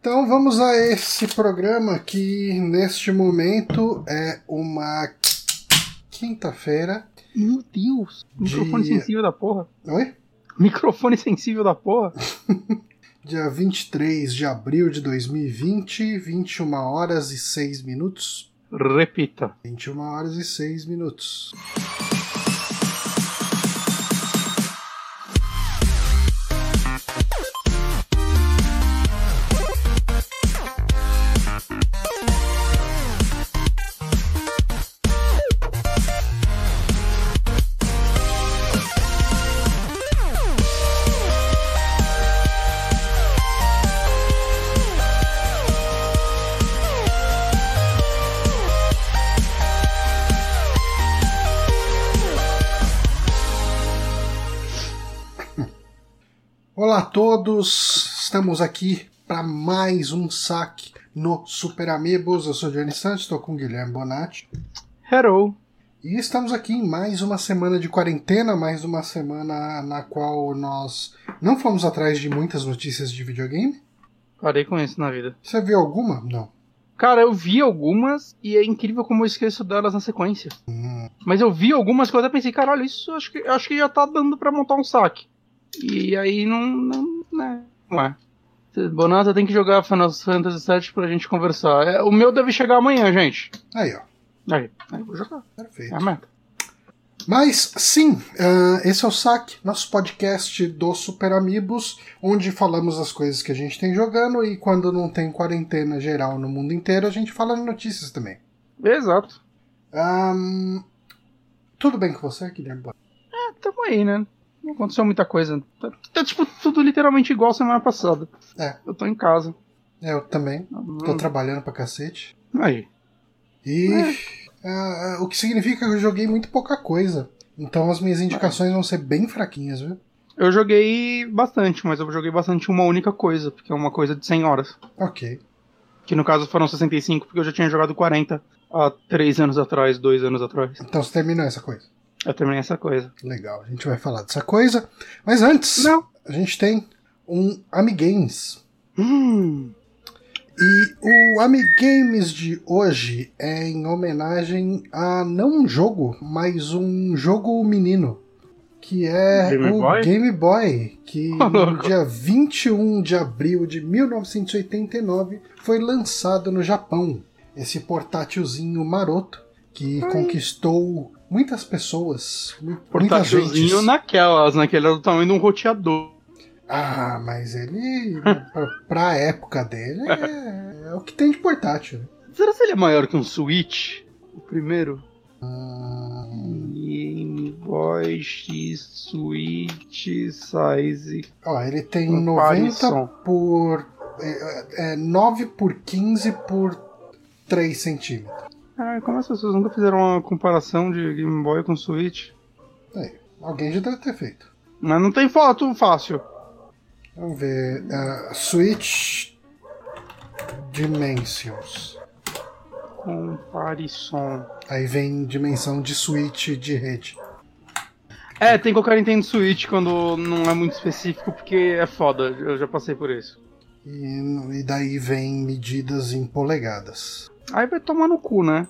Então vamos a esse programa que neste momento é uma quinta-feira. Meu Deus! Microfone Dia- sensível da porra. Oi? Microfone sensível da porra. Dia 23 de abril de 2020, 21 horas e 6 minutos. Repita. 21 horas e 6 minutos. Todos, estamos aqui para mais um saque no Super Amigos. Eu sou o Johnny Santos, estou com o Guilherme Bonatti. Hello. E estamos aqui em mais uma semana de quarentena, mais uma semana na qual nós não fomos atrás de muitas notícias de videogame. Parei com isso na vida. Você viu alguma? Não. Cara, eu vi algumas e é incrível como eu esqueço delas na sequência. Hum, Mas eu vi algumas que eu até pensei, caralho, isso acho que, acho que já tá dando pra montar um saque. E aí não. não né, não é. Bonata tem que jogar Final Fantasy VII pra gente conversar. É, o meu deve chegar amanhã, gente. Aí, ó. Aí, aí vou jogar. Perfeito. É a meta. Mas sim, ah, esse é o Saque, nosso podcast do Super Amigos, onde falamos as coisas que a gente tem jogando e quando não tem quarentena geral no mundo inteiro, a gente fala de notícias também. Exato. Ahn, tudo bem com você, Guilherme? É, tamo aí, né? Não aconteceu muita coisa. Tá, tá, tipo tudo literalmente igual semana passada. É. Eu tô em casa. Eu também, tô Hum, trabalhando pra cacete. Aí. E É. ah, o que significa que eu joguei muito pouca coisa. Então as minhas indicações vão ser bem fraquinhas, viu? Eu joguei bastante, mas eu joguei bastante uma única coisa, porque é uma coisa de 100 horas. Ok. Que no caso foram 65, porque eu já tinha jogado 40 há 3 anos atrás, 2 anos atrás. Então você terminou essa coisa. Eu terminei essa coisa. Legal, a gente vai falar dessa coisa. Mas antes, Não. a gente tem um Amigames. Hum. E o Amigames de hoje é em homenagem a não um jogo, mas um jogo menino. Que é Game o Boy? Game Boy, que Ô, no louco. dia 21 de abril de 1989 foi lançado no Japão. Esse portátilzinho maroto que conquistou muitas pessoas, mu- muitas Portátilzinho gentes. naquelas, naquele era do tamanho de um roteador. Ah, mas ele, pra, pra época dele, é, é o que tem de portátil. Será que ele é maior que um Switch? O primeiro? Hum, Game Boy X Switch Size. ó, ele tem Comparação. 90 por. É, é, 9 por 15 por 3 centímetros. Ah, como as pessoas nunca fizeram uma comparação de Game Boy com Switch? Aí, alguém já deve ter feito. Mas não tem foto fácil. Vamos ver. ah, Switch Dimensions. Comparison. Aí vem dimensão de Switch de rede. É, tem que colocar Nintendo Switch quando não é muito específico, porque é foda. Eu já passei por isso. E, e daí vem medidas em polegadas. Aí vai tomar no cu, né?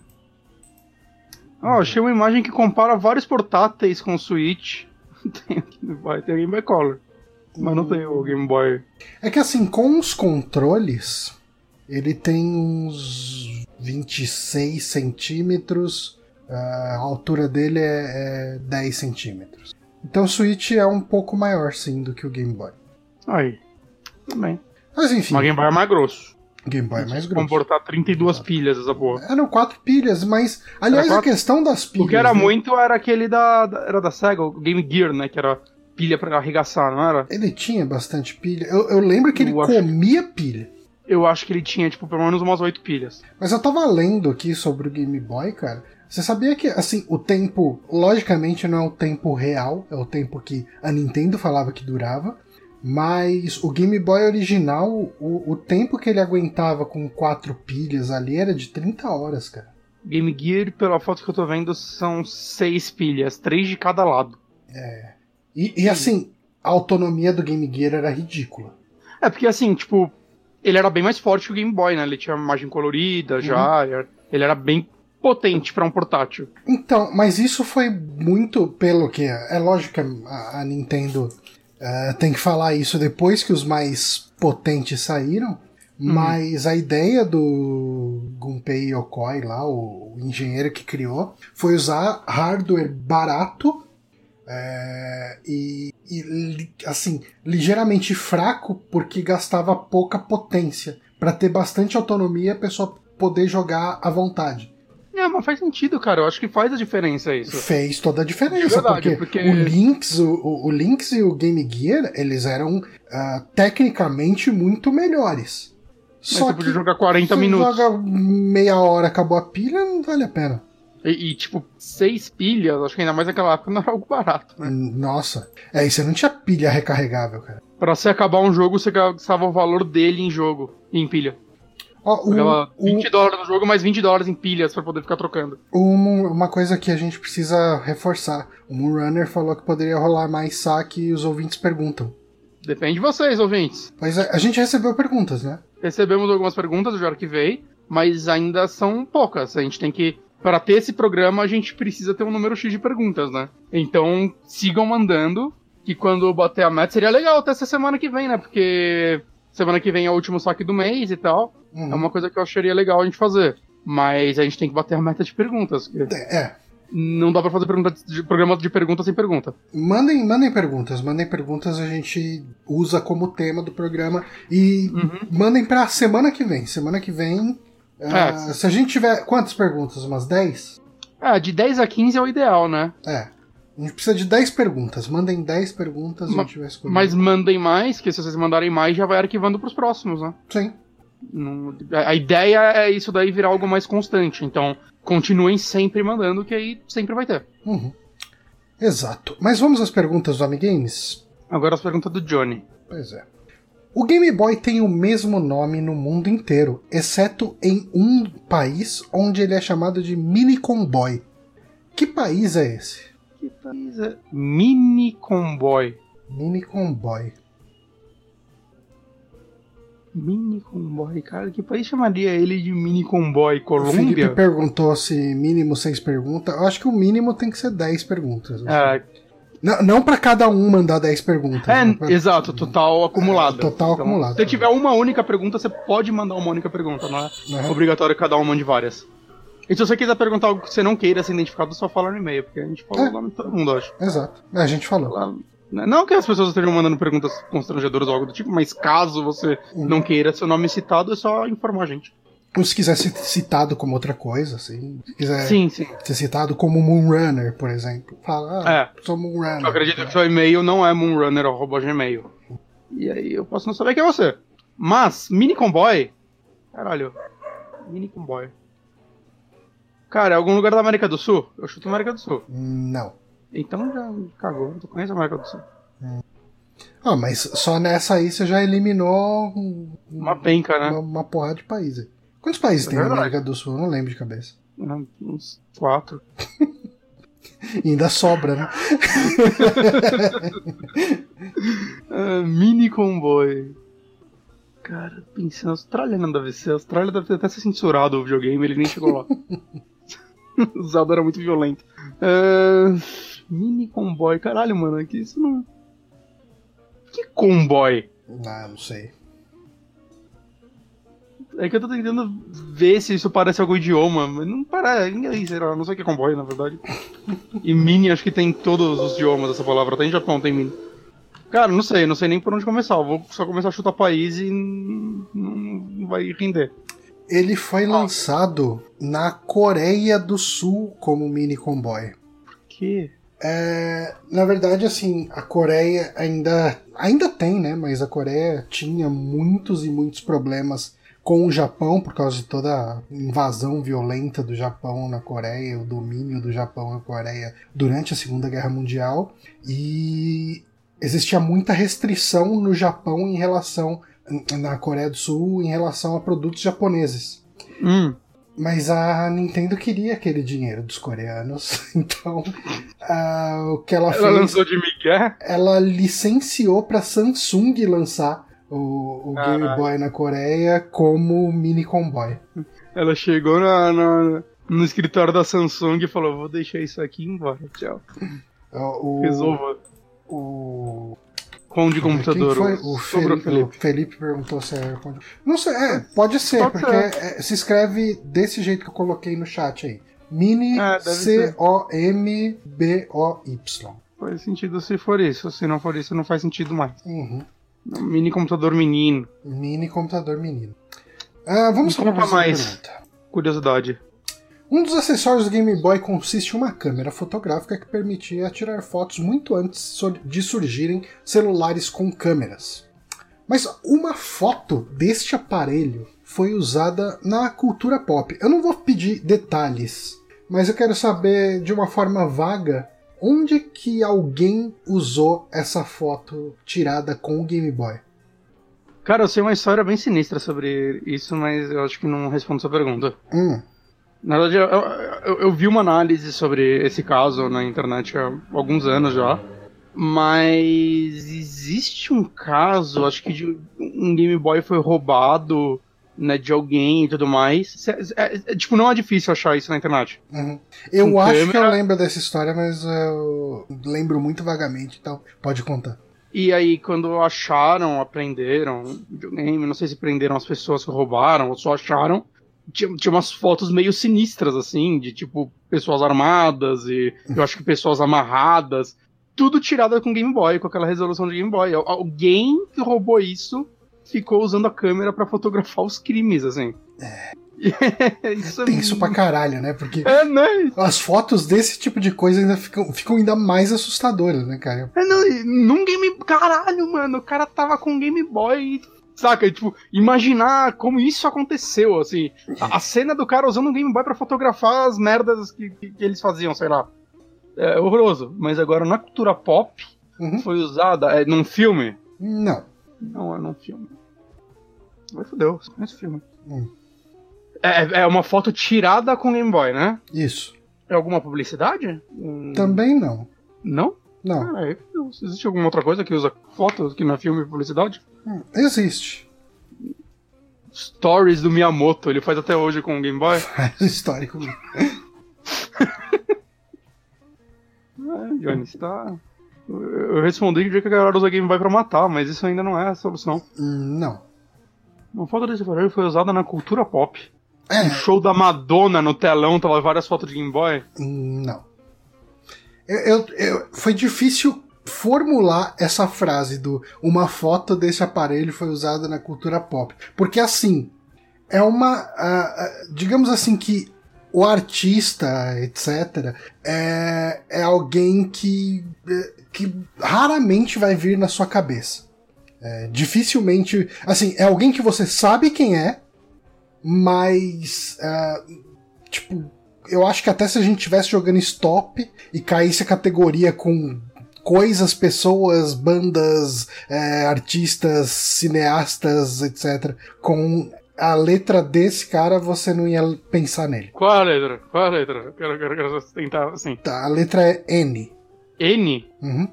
Ó, achei uma imagem que compara vários portáteis com o Switch. Tem o Game Boy, tem o Game Boy Color. Mas não tem o Game Boy. É que assim, com os controles, ele tem uns 26 centímetros, a altura dele é, é 10 centímetros. Então o Switch é um pouco maior, sim, do que o Game Boy. Aí. Também. Mas enfim, Mas o Game Boy é mais grosso. Game Boy é mais grosso. Comportar 32 pilhas essa porra. Eram quatro pilhas, mas aliás quatro? a questão das pilhas. O que era né? muito era aquele da, da- Era da Sega, o Game Gear, né? Que era pilha pra arregaçar, não era? Ele tinha bastante pilha. Eu, eu lembro que ele Eu acho- comia pilha. Eu acho que ele tinha, tipo, pelo menos umas 8 pilhas. Mas eu tava lendo aqui sobre o Game Boy, cara. Você sabia que, assim, o tempo, logicamente não é o tempo real, é o tempo que a Nintendo falava que durava, mas o Game Boy original, o, o tempo que ele aguentava com quatro pilhas ali era de 30 horas, cara. Game Gear, pela foto que eu tô vendo, são 6 pilhas, 3 de cada lado. E, e, assim, a autonomia do Game Gear era ridícula. É, porque assim, tipo, ele era bem mais forte que o Game Boy, né? Ele tinha imagem colorida já, Uhum. ele era bem potente pra um portátil. Então, mas isso foi muito pelo que. É lógico que a, a Nintendo eh, tem que falar isso depois que os mais potentes saíram. Mas a ideia do Gunpei Yokoi lá, o, engenheiro que criou, foi usar hardware barato é, e, e, assim ligeiramente fraco porque gastava pouca potência para ter bastante autonomia a pessoa poder jogar à vontade. É, mas faz sentido, cara. Eu acho que faz a diferença isso. Fez toda a diferença, De verdade, porque, porque- o Lynx, o, o- Lynx e o Game Gear, eles eram ah, tecnicamente muito melhores. Mas você podia jogar 40 você minutos. joga meia hora, acabou a pilha, não vale a pena. E, e, tipo, seis pilhas, acho que ainda mais naquela época não era algo barato, né? Nossa. É, e você não tinha pilha recarregável, cara. Pra você acabar um jogo, você gastava o valor dele em jogo, em pilha. Ó, o, Pagava o- 20 dólares no jogo, mais 20 dólares em pilhas pra poder ficar trocando. uma, uma coisa que a gente precisa reforçar. O Moonrunner falou que poderia rolar mais saque e os ouvintes perguntam. Depende de vocês, ouvintes. Mas a, a gente recebeu perguntas, né? Recebemos algumas perguntas, eu já arquivei, mas ainda são poucas. A gente tem que. Para ter esse programa, a gente precisa ter um número X de perguntas, né? Então, sigam mandando, que quando bater a meta seria legal até essa semana que vem, né? Porque semana que vem é o último saque do mês e tal. Uhum. É uma coisa que eu acharia legal a gente fazer. Mas a gente tem que bater a meta de perguntas. porque É, Não dá pra fazer pergunta de, programa de perguntas sem pergunta. Mandem, mandem perguntas, mandem perguntas, a gente usa como tema do programa e Uhum. mandem pra semana que vem. Semana que vem, ah, É. se a gente tiver quantas perguntas? Umas 10? Ah, de 10 a 15 é o ideal, né? É. A gente precisa de 10 perguntas. Mandem 10 perguntas Ma- escolher. Mas mandem mais, que se vocês mandarem mais, já vai arquivando pros próximos, né? Sim. Não- a ideia é isso daí virar algo mais constante. Então, continuem sempre mandando, que aí sempre vai ter. Uhum. Exato. Mas vamos às perguntas do Amigames? Agora as perguntas do Johnny. Pois é. O Game Boy tem o mesmo nome no mundo inteiro, exceto em um país onde ele é chamado de Minicom Boy. Que país é esse? Que país é? Mini Comboy. Minicom Boy. Mini Comboy, cara, que país chamaria ele de Mini Comboy? O Felipe Colômbia? perguntou se mínimo seis perguntas. Eu acho que o mínimo tem que ser 10 perguntas. É, Não, não para cada um mandar 10 perguntas. é, né? Pra- exato, total acumulado. total acumulado. Se tiver uma única pergunta, você pode mandar uma única pergunta, não é Uhum. obrigatório que cada um mande várias. E se você quiser perguntar algo que você não queira ser identificado, só fala no e-mail, porque a gente fala É. o nome de todo mundo, acho. Exato. A gente falou. Lá- Não que as pessoas estejam mandando perguntas constrangedoras ou algo do tipo, mas caso você Uhum. não queira seu nome citado, é só informar a gente. Ou se quiser ser citado como outra coisa, assim. Se quiser Sim, sim. ser citado como Moonrunner, por exemplo. Fala, ah, É. sou Moonrunner. Eu acredito que seu e-mail não é moonrunner.gmail. E aí eu posso não saber que é você. Mas, Mini Comboy. Caralho. Mini Comboy. Cara, é algum lugar da América do Sul? Eu chuto América do Sul. Não. Então já cagou. Tu conhece a América do Sul? Ah, mas só nessa aí você já eliminou um- Uma penca, né? uma, uma porrada de países. Quantos países É tem na verdade. América do Sul? Eu não lembro de cabeça. Uns quatro. E ainda sobra, né? Ah, mini Comboy. Cara, pensando, a Austrália não deve ser. A Austrália deve ter até ser censurado o videogame, ele nem chegou lá. o Zelda era muito violento. Ah, mini Comboy, caralho, mano, que isso não. Que comboy? Ah, não sei. É que eu tô tentando ver se isso parece algum idioma, mas não parece. é Inglês, sei lá, não sei o que é comboy, na verdade. E mini acho que tem todos os idiomas essa palavra, até em Japão tem mini. Cara, não sei, não sei nem por onde começar. Eu vou só começar a chutar país e não vai render. Ele foi lançado na Coreia do Sul como mini comboy. Que? É, na verdade, assim, a Coreia ainda, ainda tem, né? Mas a Coreia tinha muitos e muitos problemas com o Japão por causa de toda a invasão violenta do Japão na Coreia, o domínio do Japão na Coreia durante a Segunda Guerra Mundial. E existia muita restrição no Japão em relação na Coreia do Sul em relação a produtos japoneses. Hum. Mas a Nintendo queria aquele dinheiro dos coreanos, então ah, o que ela, Ela fez, lançou de Miguel? ela licenciou para Samsung lançar o, o Game Boy na Coreia como mini comboy. Ela chegou na, na, no escritório da Samsung e falou: Vou deixar isso aqui embora, tchau. O, Resolva. O. Com de computador. Quem foi? O Felipe, o Felipe perguntou se era. com- Não sei, é, pode ser, Pode porque é, se escreve desse jeito que eu coloquei no chat aí. Mini É, ser. C-O-M-B-O-Y. Faz sentido se for isso. Se não for isso, não faz sentido mais. Uhum. Mini computador menino. Mini computador menino. Ah, vamos para mais. pergunta. Curiosidade. Um dos acessórios do Game Boy consiste em uma câmera fotográfica que permitia tirar fotos muito antes de surgirem celulares com câmeras. Mas uma foto deste aparelho foi usada na cultura pop. Eu não vou pedir detalhes, mas eu quero saber de uma forma vaga onde que alguém usou essa foto tirada com o Game Boy. Cara, eu sei uma história bem sinistra sobre isso, mas eu acho que não respondo sua pergunta. Hum, Na verdade, eu, eu- eu vi uma análise sobre esse caso na internet há alguns anos já. Mas existe um caso, acho que de um Game Boy foi roubado, né, de alguém e tudo mais. É- é- tipo, não é difícil achar isso na internet. uhum. Eu Com acho que eu câmera. lembro dessa história, mas eu lembro muito vagamente, então pode contar. E aí, quando acharam, aprenderam videogame, não sei se prenderam as pessoas que roubaram ou só acharam, tinha, tinha umas fotos meio sinistras, assim, de tipo, pessoas armadas e eu acho que pessoas amarradas, tudo tirado com Game Boy, com aquela resolução de Game Boy. Al- Alguém que roubou isso ficou usando a câmera pra fotografar os crimes, assim. É. isso é Tenso pra caralho, né? Porque É, né? as fotos desse tipo de coisa ainda ficam, ficam ainda mais assustadoras, né, cara? É, não, num Game. Caralho, mano, o cara tava com um Game Boy. e, Saca? E, tipo, imaginar como isso aconteceu, assim. A, a cena do cara usando um Game Boy pra fotografar as merdas que, que- que eles faziam, sei lá. É horroroso. Mas agora na cultura pop Uhum. foi usada. É, num filme? Não. Não, é num filme. Vai fodeu, você conhece o filme. Hum. É, é uma foto tirada com Game Boy, né? Isso. É alguma publicidade? Hum, Também não. Não? Não. Ah, existe alguma outra coisa que usa foto que não é filme e publicidade? Hum, Existe. Stories do Miyamoto, ele faz até hoje com o Game Boy. Faz histórico. É, Johnny, tá. Eu respondi que o dia que a galera usa Game Boy pra matar, mas isso ainda não é a solução. Hum, Não. Uma foto desse aparelho foi usada na cultura pop. É, show da Madonna no telão, tava várias fotos de Game Boy. hum, não. Eu, eu- eu- foi difícil formular essa frase do uma foto desse aparelho foi usada na cultura pop. Porque assim, é uma. ah, digamos assim que o artista, etc., é, é alguém que, que raramente vai vir na sua cabeça. É, dificilmente. Assim, é alguém que você sabe quem é, mas. ah, tipo, eu acho que até se a gente estivesse jogando stop e caísse a categoria com coisas, pessoas, bandas, é, artistas, cineastas, etc., com a letra desse cara, você não ia pensar nele. Qual a letra? Qual a letra? Eu Quero, quero, quero tentar assim. Tá, a letra é N. N? Uhum.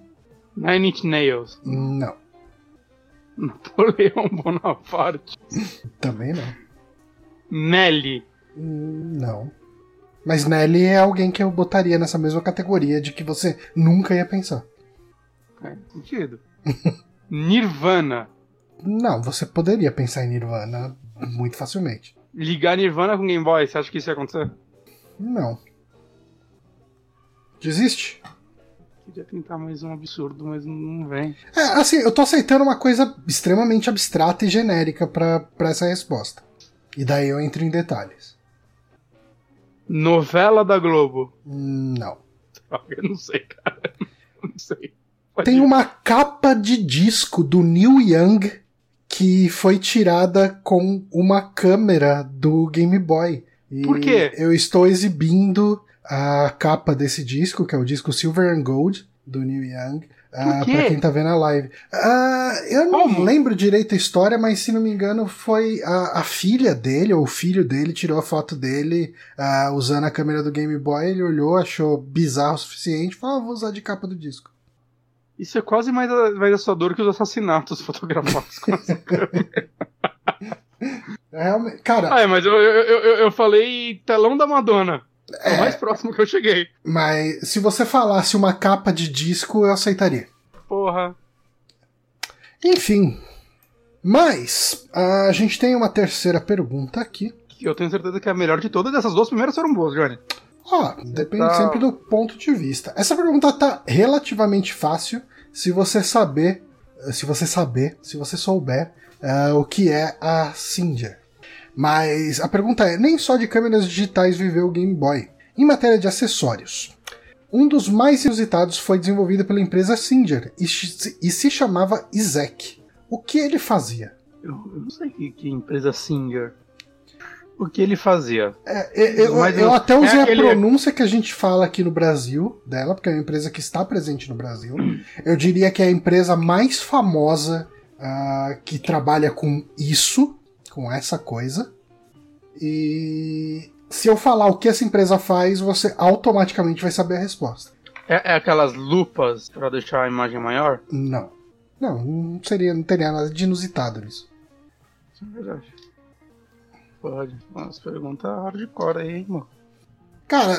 Nine Inch Nails. Não, Napoleão Bonaparte. também não. Nelly. Não. Mas Nelly é alguém que eu botaria nessa mesma categoria de que você nunca ia pensar. É, sentido. Nirvana. Não, você poderia pensar em Nirvana muito facilmente. Ligar Nirvana com Game Boy, você acha que isso ia acontecer? Não. Desiste? Queria tentar mais um absurdo, mas não vem. É, assim, eu tô aceitando uma coisa extremamente abstrata e genérica pra pra essa resposta. E daí eu entro em detalhes. Novela da Globo. Não. Eu não sei, cara. Não sei. Tem uma capa de disco do Neil Young que foi tirada com uma câmera do Game Boy. E Por quê? Eu estou exibindo a capa desse disco, que é o disco Silver and Gold, do Neil Young. ah, quê? pra quem tá vendo a live. Ah, eu não Como? lembro direito a história, mas se não me engano, foi a, a filha dele, ou o filho dele, tirou a foto dele ah, usando a câmera do Game Boy. Ele olhou, achou bizarro o suficiente, falou: ah, vou usar de capa do disco. Isso é quase mais, mais assustador que os assassinatos fotografados com essa câmera. Realmente, cara. Ah, é, mas eu, eu, eu, eu falei telão da Madonna. É, o mais próximo que eu cheguei. Mas se você falasse uma capa de disco, eu aceitaria. Porra. Enfim. Mas a gente tem uma terceira pergunta aqui. Que eu tenho certeza que é a melhor de todas. Essas duas primeiras foram boas, Johnny. Ó, depende tá... sempre do ponto de vista. Essa pergunta tá relativamente fácil se você saber, se você saber, se você souber uh, o que é a Singer. Mas a pergunta é: nem só de câmeras digitais viveu o Game Boy. Em matéria de acessórios, um dos mais inusitados foi desenvolvido pela empresa Singer e, e se chamava Izek. O que ele fazia? Eu, eu não sei que, que empresa Singer. O que ele fazia? É, eu, eu, eu, até usei é aquele... a pronúncia que a gente fala aqui no Brasil dela, porque é uma empresa que está presente no Brasil. Eu diria que é a empresa mais famosa uh, que trabalha com isso, com essa coisa. E se eu falar o que essa empresa faz, você automaticamente vai saber a resposta. É, é aquelas lupas para deixar a imagem maior? Não. Não, não seria, não teria nada de inusitado nisso. É verdade. Pode. Umas perguntas hardcore aí, irmão. Cara,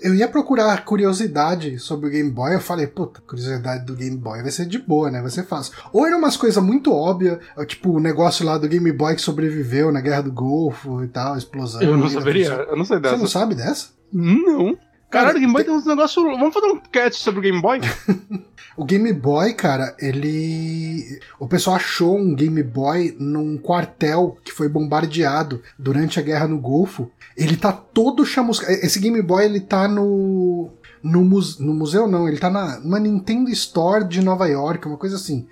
eu ia procurar curiosidade sobre o Game Boy. Eu falei, puta, curiosidade do Game Boy vai ser de boa, né? Vai ser fácil. Ou era umas coisas muito óbvias, tipo o negócio lá do Game Boy que sobreviveu na Guerra do Golfo e tal, explosão. Eu não saberia, eu não sei dessa. Você não sabe dessa? Não. Caralho, o Game Boy tem uns negócios. Vamos fazer um cast sobre o Game Boy? o Game Boy, cara, ele. O pessoal achou um Game Boy num quartel que foi bombardeado durante a guerra no Golfo. Ele tá todo chamuscado. Esse Game Boy, ele tá no. No, muse... no museu, não, ele tá na numa Nintendo Store de Nova York, uma coisa assim.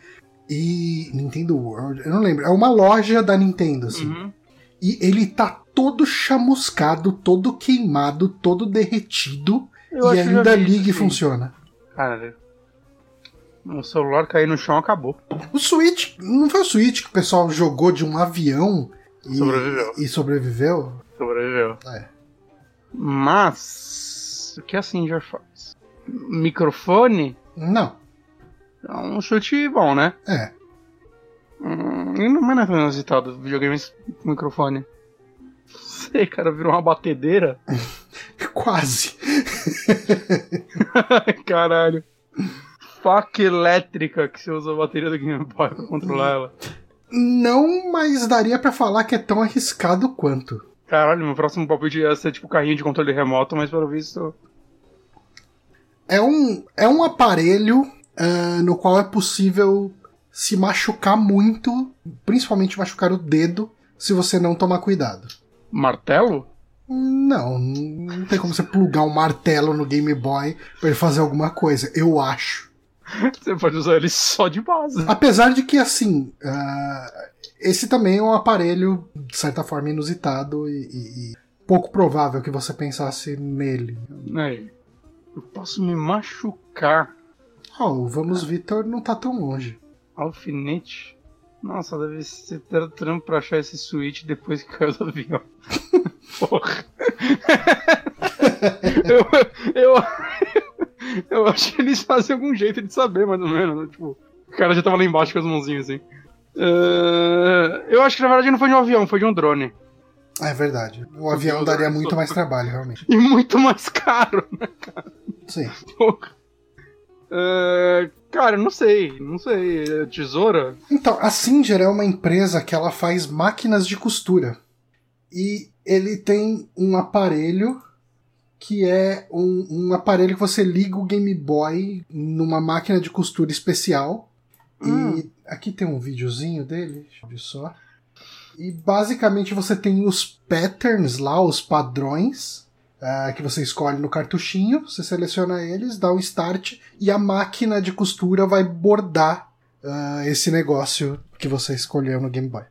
E. Nintendo World, eu não lembro. É uma loja da Nintendo, assim. Uhum. E ele tá todo chamuscado, todo queimado, todo derretido Eu e ainda liga e funciona. Cara, o celular cair no chão acabou. O Switch, não foi o Switch que o pessoal jogou de um avião e sobreviveu. E sobreviveu? Sobreviveu. É. Mas o que a Singer faz? Microfone? Não. É um chute bom, né? É. Hum, não é inusitado videogames com microfone sei, cara, virou uma batedeira. Quase. Caralho. Faca elétrica que você usa a bateria do Game Boy pra controlar ela. Não, mas daria para falar que é tão arriscado quanto. Caralho, meu próximo palpite ia ser tipo carrinho de controle remoto, mas pelo visto. É um, é um aparelho uh, no qual é possível se machucar muito, principalmente machucar o dedo, se você não tomar cuidado. Martelo? Não, não tem como você plugar um martelo no Game Boy para ele fazer alguma coisa, eu acho. Você pode usar ele só de base. Apesar de que, assim, uh, esse também é um aparelho, de certa forma, inusitado e, e, e pouco provável que você pensasse nele. É, eu posso me machucar. Oh, o Vamos Vitor não tá tão longe. Alfinete? Nossa, deve ser trampo pra achar esse switch depois que caiu do avião. Porra. eu, eu, eu acho que eles fazem algum jeito de saber, mais ou menos. Né? Tipo, o cara já tava lá embaixo com as mãozinhas assim. Uh, eu acho que na verdade não foi de um avião, foi de um drone. É verdade. O avião daria muito mais trabalho, realmente. E muito mais caro, né, cara? Sim. Porra. Uh, cara, não sei, não sei. É tesoura? Então, a Singer é uma empresa que ela faz máquinas de costura. E ele tem um aparelho que é um, um aparelho que você liga o Game Boy numa máquina de costura especial. Hum. E aqui tem um videozinho dele, deixa eu ver só. E basicamente você tem os patterns lá, os padrões uh, que você escolhe no cartuchinho, você seleciona eles, dá um start e a máquina de costura vai bordar uh, esse negócio que você escolheu no Game Boy.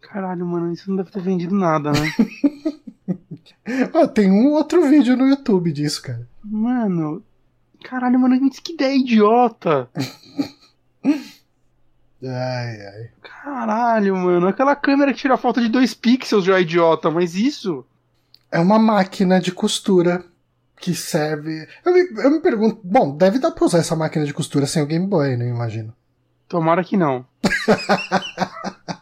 Caralho, mano, isso não deve ter vendido nada, né? ah, tem um outro vídeo no YouTube disso, cara. Mano, caralho, mano, que ideia idiota! Ai, ai. Caralho, mano. Aquela câmera que tira foto de dois pixels já é idiota, mas isso. É uma máquina de costura que serve. Eu me, eu me pergunto, bom, deve dar pra usar essa máquina de costura sem o Game Boy, né? Imagino. Tomara que não.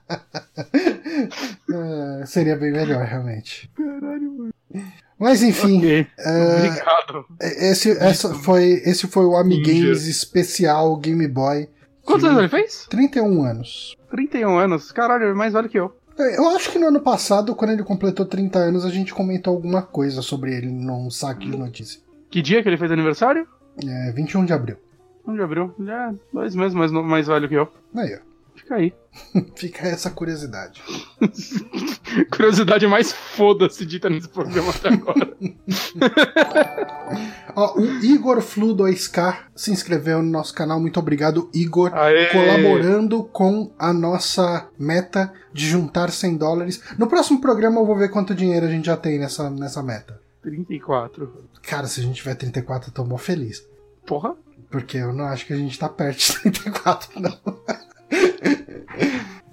É, seria bem melhor, realmente. Caralho, mano. Mas enfim, Ok. é, Obrigado. esse, essa foi, esse foi o Amigues especial Game Boy. Quantos anos ele fez? 31 anos. 31 anos. Caralho, é mais velho que eu. Eu acho que no ano passado, quando ele completou 30 anos, a gente comentou alguma coisa sobre ele num saque de notícia. Que dia que ele fez aniversário? É 21 de abril. 1 de abril. Já é dois meses mais, mais velho que eu. Aí, ó. Fica aí. Fica essa curiosidade. Curiosidade mais foda-se dita nesse programa até agora. Ó, o Igor Flu 2K se inscreveu no nosso canal. Muito obrigado, Igor. Aê! Colaborando com a nossa meta de juntar 100 dólares. No próximo programa eu vou ver quanto dinheiro a gente já tem nessa, nessa meta. 34. Cara, se a gente tiver 34, eu tô mó feliz. Porra. Porque eu não acho que a gente tá perto de 34, não.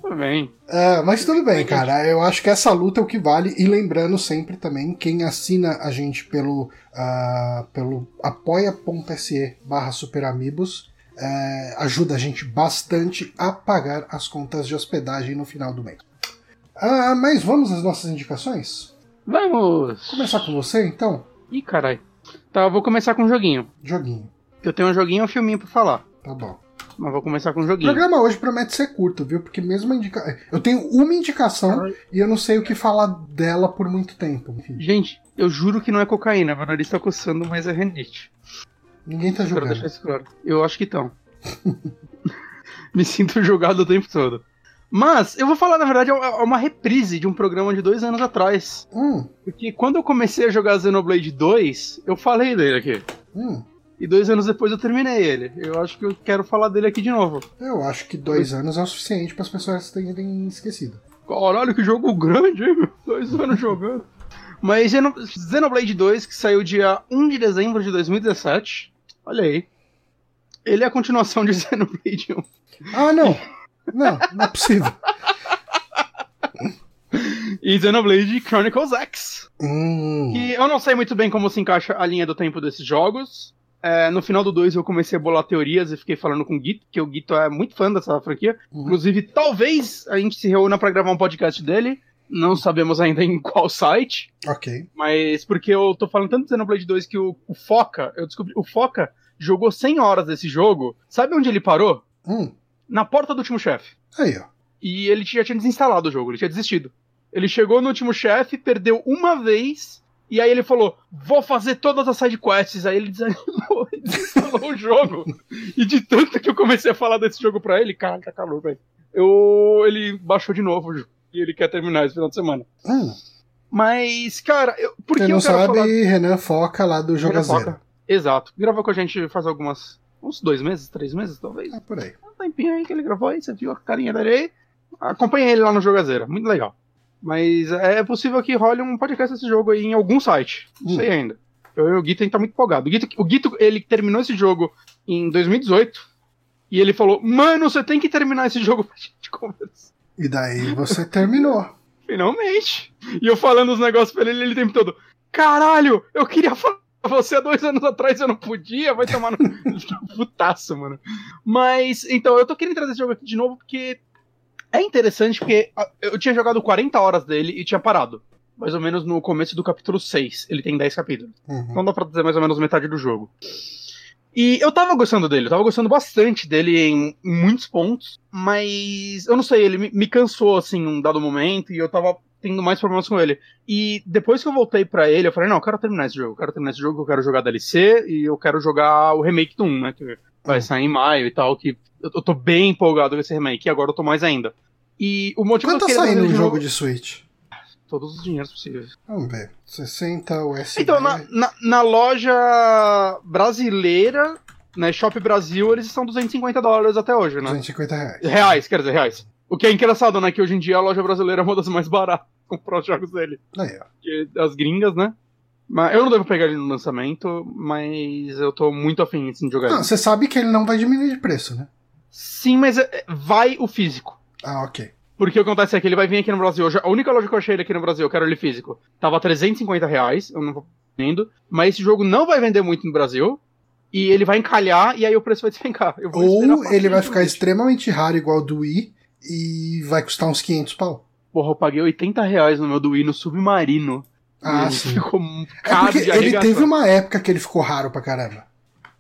Tudo bem. Ah, mas tudo bem, cara. Eu acho que essa luta é o que vale. E lembrando sempre também, quem assina a gente pelo, ah, pelo apoia.se barra superamigos eh, ajuda a gente bastante a pagar as contas de hospedagem no final do mês. Ah, mas vamos às nossas indicações? Vamos. Começar com você, então? Ih, caralho. Tá, eu vou começar com um joguinho. Joguinho. Eu tenho um joguinho e um filminho pra falar. Tá bom. Mas vou começar com um O joguinho. programa hoje promete ser curto, viu? Porque mesmo a indica... Eu tenho uma indicação Ai. e eu não sei o que falar dela por muito tempo. Enfim, Gente, eu juro que não é cocaína. Meu nariz tá coçando, mas é renite. ninguém tá jogando. deixar isso claro. Eu acho que estão. Me sinto jogado o tempo todo. Mas, eu vou falar, na verdade, é uma reprise de um programa de dois anos atrás. Hum, Porque quando eu comecei a jogar Xenoblade 2, eu falei dele aqui. hum. E dois anos depois eu terminei ele. Eu acho que eu quero falar dele aqui de novo. Eu acho que dois anos é o suficiente para as pessoas terem esquecido. Caralho, que jogo grande, hein, meu? Dois anos jogando. Mas Xeno- Xenoblade 2, que saiu dia 1 de dezembro de 2017. Olha aí. Ele é a continuação de Xenoblade 1. Ah, não! Não, não é possível. E Xenoblade Chronicles X. Hum. Que eu não sei muito bem como se encaixa a linha do tempo desses jogos. É, no final do 2 eu comecei a bolar teorias e fiquei falando com o Guito, que o Guito é muito fã dessa franquia. Uhum. Inclusive, talvez a gente se reúna pra gravar um podcast dele. Não sabemos ainda em qual site. Ok. Mas porque eu tô falando tanto de Xenoblade 2 que o, o Foca, eu descobri, o Foca jogou 100 horas desse jogo. Sabe onde ele parou? Hum. Na porta do último chefe. Aí, ó. E ele já tinha desinstalado o jogo, ele tinha desistido. Ele chegou no último chefe, perdeu uma vez, e aí ele falou: Vou fazer todas as sidequests. Aí ele desanimou e desinstalou o jogo. E de tanto que eu comecei a falar desse jogo pra ele, cara, tá calor, velho. Eu... Ele baixou de novo e ele quer terminar esse final de semana. Hum. Mas, cara, eu... por eu não sabe, falar Renan Foca lá do Jogazeira. Exato. Gravou com a gente faz algumas. uns dois meses, três meses, talvez. É por aí. Um tempinho aí que ele gravou aí, você viu a carinha dele aí. Acompanhei ele lá no Jogazeira, muito legal. Mas é possível que role um podcast desse jogo aí em algum site. Não Hum. sei ainda. Eu o gente tá muito empolgado. O Guito, o ele terminou esse jogo em 2018. E ele falou: Mano, você tem que terminar esse jogo pra gente conversar. E daí você terminou. Finalmente. E eu falando os negócios pra ele, ele o tempo todo. Caralho, eu queria falar você há dois anos atrás, eu não podia, vai tomar no. Putaço, mano. Mas, então, eu tô querendo trazer esse jogo aqui de novo porque é interessante, porque ah, eu tinha jogado 40 horas dele e tinha parado. Mais ou menos no começo do capítulo 6. Ele tem 10 capítulos. Uhum. Então dá pra dizer mais ou menos metade do jogo. E eu tava gostando dele, eu tava gostando bastante dele em muitos pontos, mas eu não sei, ele me, me cansou assim num dado momento e eu tava tendo mais problemas com ele. E depois que eu voltei pra ele, eu falei, não, eu quero terminar esse jogo, eu quero terminar esse jogo, eu quero jogar DLC e eu quero jogar o remake do 1, né, que vai sair em maio e tal, que eu, eu tô bem empolgado com esse remake e agora eu tô mais ainda. E o motivo Quanto tá saindo um jogo de Switch? Todos os dinheiros possíveis. Vamos ver. 60 USB. Então, na, na, na loja brasileira, né, Shop Brasil, eles estão 250 dólares até hoje, né? 250 reais. Reais, quer dizer, reais. O que é engraçado, né? Que hoje em dia a loja brasileira é uma das mais baratas pra comprar os jogos dele. Aí, ó. Que as gringas, né? Mas eu não devo pegar ele no lançamento, mas eu tô muito afim assim, de jogar Não, ele. você sabe que ele não vai diminuir de preço, né? Sim, mas é- vai o físico. Ah, ok. Porque o que acontece é que ele vai vir aqui no Brasil. A única loja que eu achei ele aqui no Brasil, eu quero ele físico, tava 350 reais. Eu não vou vendendo, mas esse jogo não vai vender muito no Brasil. E ele vai encalhar e aí o preço vai despencar. Ou ele vai ficar extremamente raro, igual o do Wii, e vai custar uns 500 pau. Porra, eu paguei 80 reais no meu do Wii no Submarino. Ah, Ele sim. Ficou É caro porque de ele teve uma época que ele ficou raro pra caramba.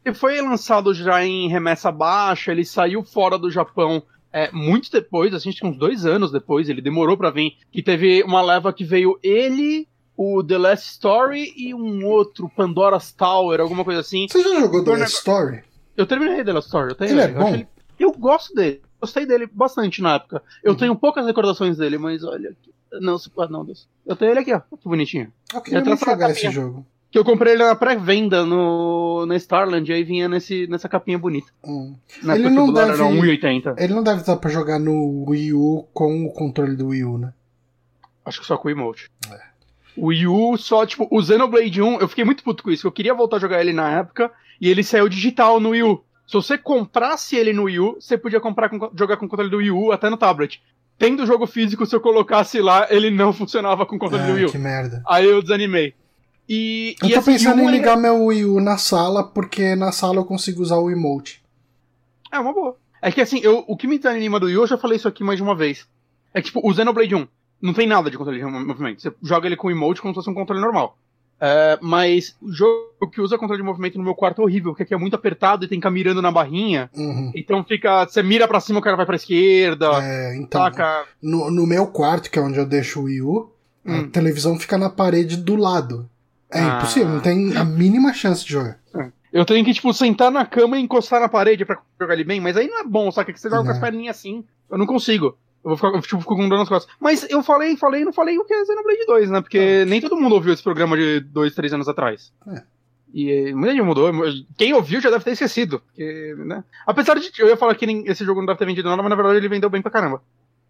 Ele foi lançado já em remessa baixa, ele saiu fora do Japão é, muito depois, assim, acho que uns dois anos depois, ele demorou pra vir. Que teve uma leva que veio ele, o The Last Story e um outro, Pandora's Tower, alguma coisa assim. Você já jogou The Last Story? Eu terminei The Last Story, eu tenho Ele é eu bom? acho Eu gosto dele, gostei dele bastante na época. Eu Uhum. tenho poucas recordações dele, mas olha aqui. Não, ah, não, Deus. Eu tenho ele aqui, ó, que bonitinho. Eu queria Eu muito jogar esse jogo. Que eu comprei ele na pré-venda no, na Starland, e aí vinha nesse, nessa capinha bonita. Hum. Na Ele não deve- era 1,80. Ele não deve dar pra jogar no Wii U com o controle do Wii U, né? Acho que só com o emote. É. O Wii U, só, tipo, o Xenoblade 1, eu fiquei muito puto com isso. Eu queria voltar a jogar ele na época, e ele saiu digital no Wii U. Se você comprasse ele no Wii U, você podia comprar com- jogar com o controle do Wii U até no tablet. Tendo o jogo físico, se eu colocasse lá, ele não funcionava com o controle do Wii Ah, U. que merda. Aí eu desanimei. E, Eu e tô assim, pensando em ele- ligar meu Wii U na sala, porque na sala eu consigo usar o emote. É uma boa. É que assim, eu, o que me desanima do Wii U, eu já falei isso aqui mais de uma vez. É que, tipo, o Xenoblade 1 não tem nada de controle de movimento. Você joga ele com emote como se fosse um controle normal. É, mas o jogo que usa controle de movimento no meu quarto é horrível, porque aqui é muito apertado e tem que ficar mirando na barrinha. Uhum. Então fica. Você mira pra cima, o cara vai pra esquerda. É, então, saca? no, no meu quarto, que é onde eu deixo o Wii U, a Hum. televisão fica na parede do lado. É Ah. impossível, não tem a mínima chance de jogar. Eu tenho que, tipo, sentar na cama e encostar na parede pra jogar ele bem, mas aí não é bom, saca? Que você joga com as Não. perninhas assim. Eu não consigo. Eu vou ficar, eu, tipo, fico com dor nas costas. Mas eu falei, falei, não falei o que é Xenoblade 2, né? Porque nem todo mundo ouviu esse programa de dois, três anos atrás. É. E eh, muita gente mudou. Quem ouviu já deve ter esquecido. Porque, né? Apesar de. Eu ia falar que esse jogo não deve ter vendido nada, mas na verdade ele vendeu bem pra caramba.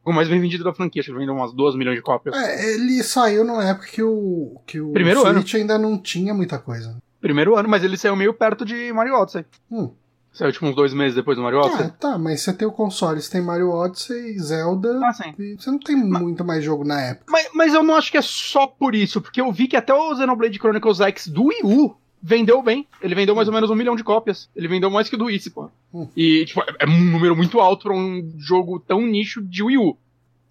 O mais bem vendido da franquia, acho que ele vendeu umas 2 milhões de cópias. É, ele saiu numa época que o, que o Primeiro Switch ainda não tinha muita coisa. Primeiro ano, mas ele saiu meio perto de Mario Odyssey. Hum. Saiu tipo uns dois meses depois do Mario Odyssey. Ah, tá, mas você tem o console, você tem Mario Odyssey, Zelda, Ah, sim. e você não tem muito mais jogo na época. Mas, mas eu não acho que é só por isso, porque eu vi que até o Xenoblade Chronicles X do Wii U vendeu bem. Ele vendeu mais ou menos um milhão de cópias. Ele vendeu mais que o do Wii, pô. Hum. E, tipo, é é um número muito alto pra um jogo tão nicho de Wii U.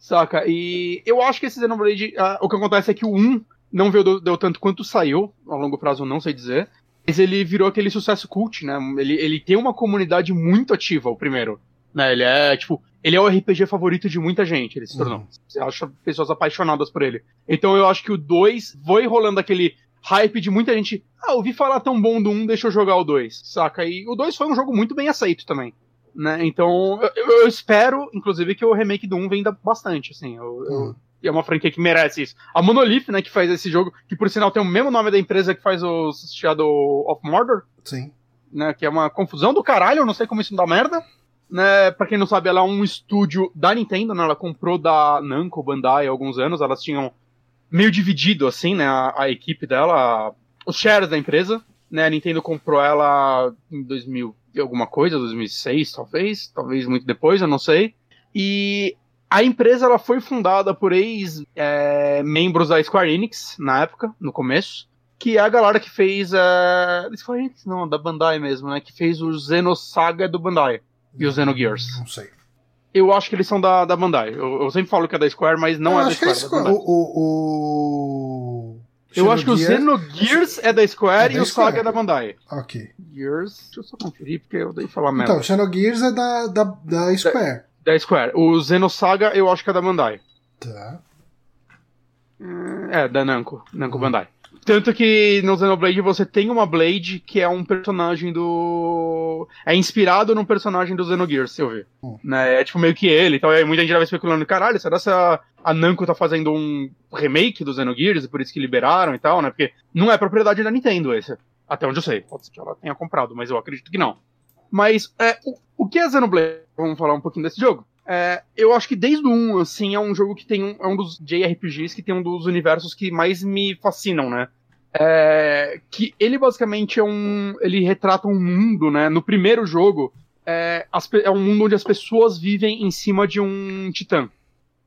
Saca? E eu acho que esse Xenoblade, ah, o que acontece é que o 1 não deu, deu tanto quanto saiu, a longo prazo não sei dizer, mas ele virou aquele sucesso cult, né? Ele, ele tem uma comunidade muito ativa, o primeiro. Né? Ele é, tipo, ele é o RPG favorito de muita gente, ele se tornou. Uhum. Você acha pessoas apaixonadas por ele. Então eu acho que o 2 foi rolando aquele hype de muita gente. Ah, ouvi falar tão bom do 1, deixa eu jogar o 2. Saca? E o 2 foi um jogo muito bem aceito também. Né? Então eu, eu- espero, inclusive, que o remake do 1 venda bastante. Assim, eu, eu- Hum. e é uma franquia que merece isso. A Monolith, né, que faz esse jogo, que por sinal tem o mesmo nome da empresa que faz o Shadow of Mordor, Sim. né, que é uma confusão do caralho, eu não sei como isso não dá merda. Né, pra quem não sabe, ela é um estúdio da Nintendo, né, ela comprou da Namco Bandai há alguns anos, elas tinham meio dividido, assim, né, a, a equipe dela, os shares da empresa, né, a Nintendo comprou ela em 2000 e alguma coisa, 2006 talvez, talvez muito depois, eu não sei, e a empresa ela foi fundada por ex-membros da Square Enix, na época, no começo, que é a galera que fez. É... Square Enix, não, da Bandai mesmo, né? Que fez o Xenosaga do Bandai e o Xenogears. Não sei. Eu acho que eles são da, da Bandai. Eu, eu sempre falo que é da Square, mas não eu é da é Square. é da. Bandai. O, o, o... Eu acho que o Xenogears- Xenogears é da Square É da e o Square. Saga é da Bandai. Ok. Gears, deixa eu só conferir, porque eu dei falar merda. Então, Xenogears é da, da, da Square. Da Square. O Xenosaga eu acho que é da Bandai. Tá. É, da Namco. Namco Bandai. Tanto que no Xenoblade você tem uma Blade que é um personagem do. É inspirado num personagem do Xenogears, se eu ver. Hum. Né? É tipo meio que ele. Então aí muita gente já vai especulando: caralho, será que a, a Namco tá fazendo um remake do Xenogears e por isso que liberaram e tal, né? Porque não é propriedade da Nintendo esse. Até onde eu sei. Pode ser que ela tenha comprado, mas eu acredito que não. Mas é, o, o que é Xenoblade? Vamos falar um pouquinho desse jogo. É, eu acho que desde o 1, assim, é um jogo que tem um, é um dos JRPGs que tem um dos universos que mais me fascinam, né? É, que ele basicamente é um. Ele retrata um mundo, né? No primeiro jogo, é, as é um mundo onde as pessoas vivem em cima de um titã.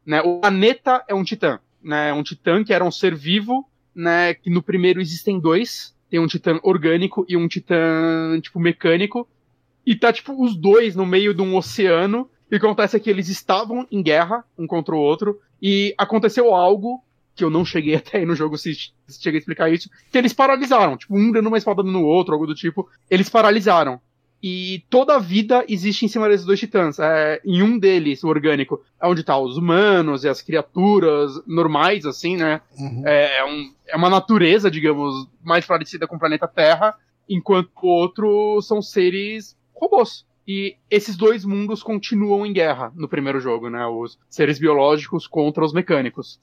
Né? O planeta é um titã. Né? Um titã que era um ser vivo né? Que no primeiro existem dois. Tem um titã orgânico e um titã, tipo, mecânico. E tá, tipo, os dois no meio de um oceano. E o que acontece é que eles estavam em guerra, um contra o outro. E aconteceu algo que eu não cheguei até aí no jogo se, se cheguei a explicar isso, que eles paralisaram. Tipo, um dando uma espada no outro, algo do tipo. Eles paralisaram. E toda a vida existe em cima desses dois titãs. É, em um deles, o orgânico, é onde tá os humanos e as criaturas normais, assim, né? Uhum. É, é, um, é uma natureza, digamos, mais parecida com o planeta Terra, enquanto o outro são seres robôs. E esses dois mundos continuam em guerra no primeiro jogo, né? Os seres biológicos contra os mecânicos.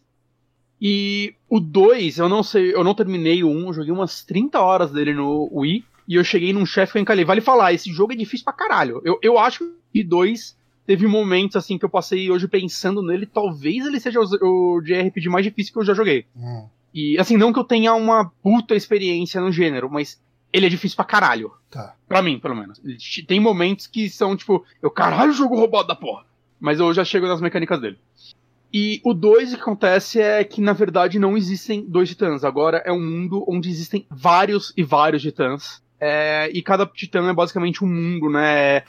E o 2, eu não sei, eu não terminei o 1, um, eu joguei umas 30 horas dele no Wii. E eu cheguei num chefe que eu encalhei. Vale falar, esse jogo é difícil pra caralho. Eu, eu acho que 2 teve momentos assim que eu passei hoje pensando nele. Talvez ele seja o, o JRPG mais difícil que eu já joguei. Hum. E assim, não que eu tenha uma puta experiência no gênero, mas ele é difícil pra caralho. Tá. Pra mim, pelo menos. Tem momentos que são tipo, eu caralho, jogo roubado da porra. Mas eu já chego nas mecânicas dele. E o 2 que acontece é que, na verdade, não existem dois titãs. Agora é um mundo onde existem vários e vários titãs. É, e cada titã é basicamente um mundo, né?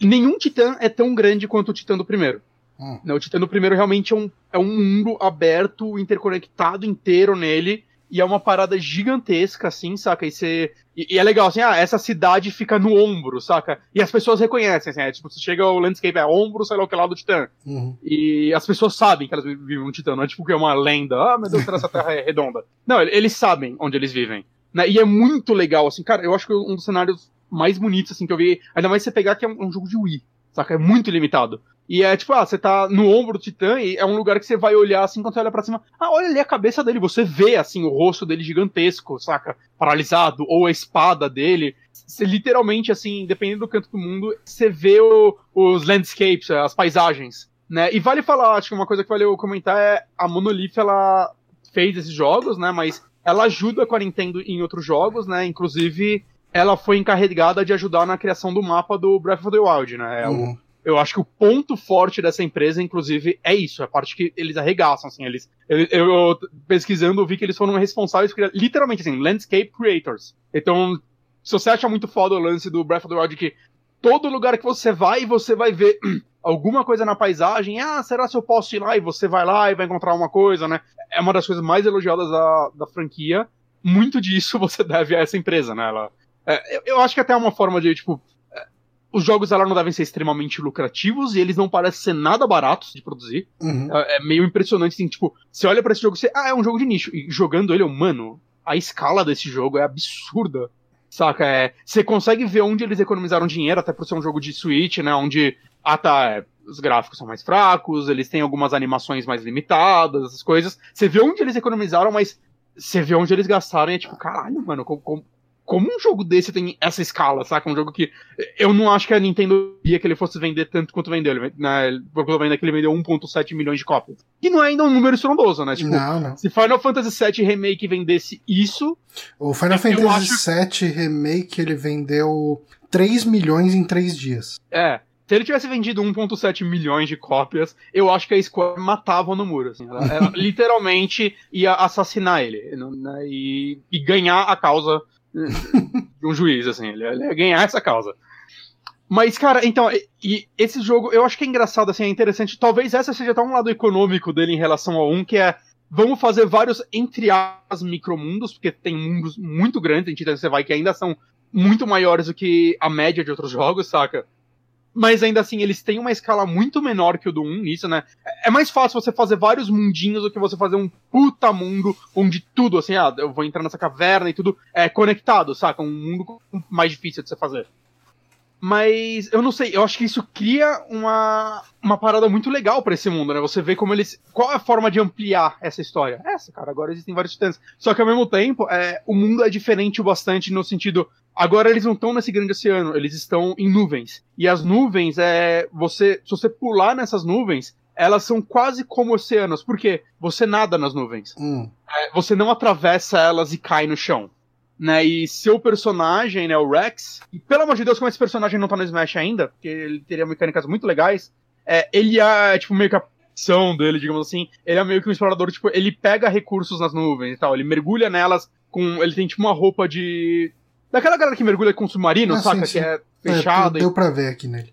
Nenhum titã é tão grande quanto o titã do primeiro. Hum. O titã do primeiro realmente é um, é um mundo aberto, interconectado inteiro nele. E é uma parada gigantesca, assim, saca? E, você, e, e, é legal, assim, ah, essa cidade fica no ombro, saca? E as pessoas reconhecem, assim, é, tipo, você chega ao landscape, é ombro, sei lá o que lá do Titã. Uhum. E as pessoas sabem que elas vivem no Titã, não é tipo que é uma lenda, ah, meu Deus, essa terra é redonda. Não, eles sabem onde eles vivem. Né? E é muito legal, assim, cara, eu acho que é um dos cenários mais bonitos, assim, que eu vi, ainda mais você pegar que é um, um jogo de Wii, saca? É muito limitado. E é tipo, ah, você tá no ombro do Titã e é um lugar que você vai olhar assim quando você olha pra cima. Ah, olha ali a cabeça dele. Você vê assim o rosto dele gigantesco, saca? Paralisado, ou a espada dele. Você literalmente, assim, dependendo do canto do mundo, você vê o, os landscapes, as paisagens. Né? E vale falar, acho que uma coisa que valeu comentar é a Monolith, ela fez esses jogos, né? Mas ela ajuda com a Nintendo em outros jogos, né? Inclusive, ela foi encarregada de ajudar na criação do mapa do Breath of the Wild, né? É uhum. o, eu acho que o ponto forte dessa empresa, inclusive, é isso, é a parte que eles arregaçam, assim, eles, eu, eu pesquisando, vi que eles foram responsáveis por, literalmente, assim, landscape creators. Então, se você acha muito foda o lance do Breath of the Wild que todo lugar que você vai, você vai ver alguma coisa na paisagem, ah, será se eu posso ir lá? E você vai lá e vai encontrar uma coisa, né? É uma das coisas mais elogiadas da, da franquia. Muito disso você deve a essa empresa, né? Ela, é, eu, eu acho que até é uma forma de, tipo, os jogos ela não devem ser extremamente lucrativos e eles não parecem ser nada baratos de produzir. Uhum. É, é, meio impressionante, assim, tipo, você olha para esse jogo e você, ah, é um jogo de nicho. E jogando ele, mano, a escala desse jogo é absurda. Saca? É, você consegue ver onde eles economizaram dinheiro, até por ser um jogo de Switch, né? Onde, ah tá, é, os gráficos são mais fracos, eles têm algumas animações mais limitadas, essas coisas. Você vê onde eles economizaram, mas você vê onde eles gastaram e é tipo, caralho, mano, como, como, como um jogo desse tem essa escala, saca? Um jogo que eu não acho que a Nintendo via que ele fosse vender tanto quanto vendeu. Ele, né, por vendo que ele vendeu 1.7 milhões de cópias. Que não é ainda um número estrondoso, né? Tipo, não, não. se Final Fantasy VII Remake vendesse isso... O Final Fantasy acho... VII Remake, ele vendeu 3 milhões em 3 dias. É. Se ele tivesse vendido 1.7 milhões de cópias, eu acho que a Square matava no muro. Assim. Ela, ela literalmente ia assassinar ele né, e, e ganhar a causa de um juiz, assim. Ele, ia ganhar essa causa. Mas, cara, então, e, esse jogo, eu acho que é engraçado, assim, é interessante. Talvez essa seja até um lado econômico dele em relação ao 1, que é. Vamos fazer vários, entre as micromundos, porque tem mundos muito grandes, em você vai que ainda são muito maiores do que a média de outros jogos, saca? Mas ainda assim eles têm uma escala muito menor que o do 1 nisso, né? É mais fácil você fazer vários mundinhos do que você fazer um puta mundo onde tudo, assim, ah, eu vou entrar nessa caverna e tudo é conectado, saca? Um mundo mais difícil de você fazer. Mas eu não sei, eu acho que isso cria uma, uma parada muito legal para esse mundo, né? Você vê como eles. Qual é a forma de ampliar essa história? Essa, cara, agora existem vários titãs. Só que ao mesmo tempo, é, o mundo é diferente o bastante no sentido. Agora eles não estão nesse grande oceano, eles estão em nuvens. E as nuvens, é. Você. Se você pular nessas nuvens, elas são quase como oceanos. Por quê? Você nada nas nuvens. Hum. É, você não atravessa elas e cai no chão né? E seu personagem, né, o Rex, e pelo amor de Deus, como esse personagem não tá no Smash ainda, porque ele teria mecânicas muito legais, é, ele é, tipo, meio que a profissão dele, digamos assim. Ele é meio que um explorador, tipo, ele pega recursos nas nuvens e tal, ele mergulha nelas com. Ele tem tipo uma roupa de. Daquela galera que mergulha com submarino, Ah, saca? sim, sim. Que é fechado. É, deu pra ver aqui nele.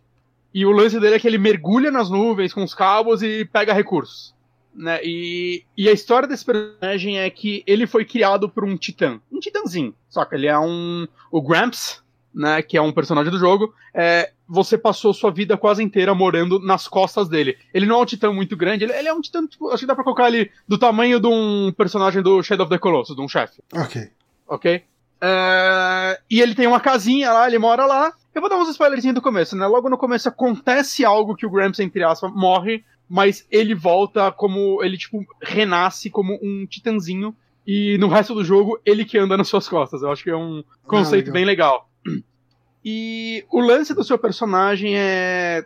E o lance dele é que ele mergulha nas nuvens com os cabos e pega recursos. Né? E, e a história desse personagem é que ele foi criado por um titã. Um titãzinho. Saca? Ele é um. O Gramps, né? Que é um personagem do jogo. É, você passou sua vida quase inteira morando nas costas dele. Ele não é um titã muito grande, ele, ele é um titã, tipo, acho que dá pra colocar ele do tamanho de um personagem do Shadow of the Colossus, de um chefe Ok. ok? É, E ele tem uma casinha lá, ele mora lá. Eu vou dar uns spoilerzinhos do começo, né? Logo no começo acontece algo que o Gramps, entre aspas, morre, mas ele volta como. Ele, tipo, renasce como um titãzinho. E no resto do jogo, ele que anda nas suas costas. Eu acho que é um conceito legal. bem legal. E o lance do seu personagem é.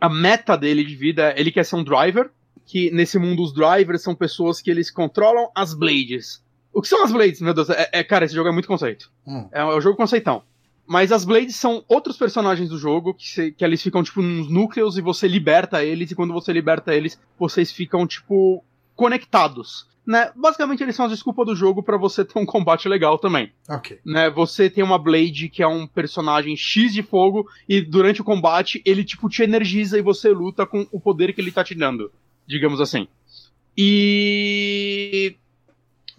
A meta dele de vida, ele quer ser um driver. Que nesse mundo os drivers são pessoas que eles controlam as blades. O que são as Blades, meu Deus? É, é- cara, esse jogo é muito conceito. Hum. É, um jogo conceitão. Mas as Blades são outros personagens do jogo que, se- que eles ficam, tipo, nos núcleos e você liberta eles, e quando você liberta eles, vocês ficam, tipo, conectados. Né? Basicamente, eles são a desculpa do jogo pra você ter um combate legal também. Ok. Né? Você tem uma Blade que é um personagem X de fogo, e durante o combate ele, tipo, te energiza e você luta com o poder que ele tá te dando. Digamos assim. E.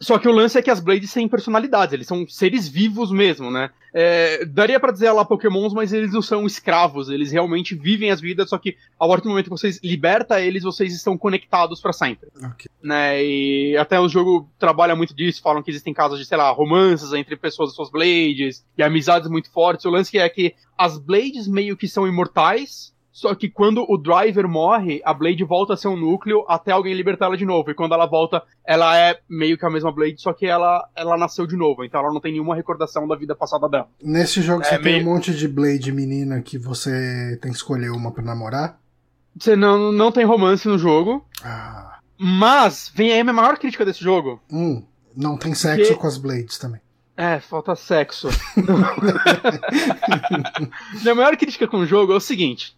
Só que o lance é que as Blades têm personalidades, eles são seres vivos mesmo, né? É, daria pra dizer lá Pokémons, mas eles não são escravos, eles realmente vivem as vidas, só que a partir do momento que vocês liberta eles, vocês estão conectados pra sempre Ok. né? E até o jogo trabalha muito disso, falam que existem casos de, sei lá, romances entre pessoas e suas blades, e amizades muito fortes. O lance é que as blades meio que são imortais, só que quando o driver morre, a blade volta a ser um núcleo até alguém libertar ela de novo. E quando ela volta, ela é meio que a mesma blade, só que ela, ela nasceu de novo, então ela não tem nenhuma recordação da vida passada dela. Nesse jogo É, você tem meio- um monte de Blade menina que você tem que escolher uma pra namorar. Você não, não tem romance no jogo, Ah. mas vem aí a minha maior crítica desse jogo. Hum. Não tem sexo Porque- com as Blades também. É, falta sexo. Minha maior crítica com o jogo é o seguinte: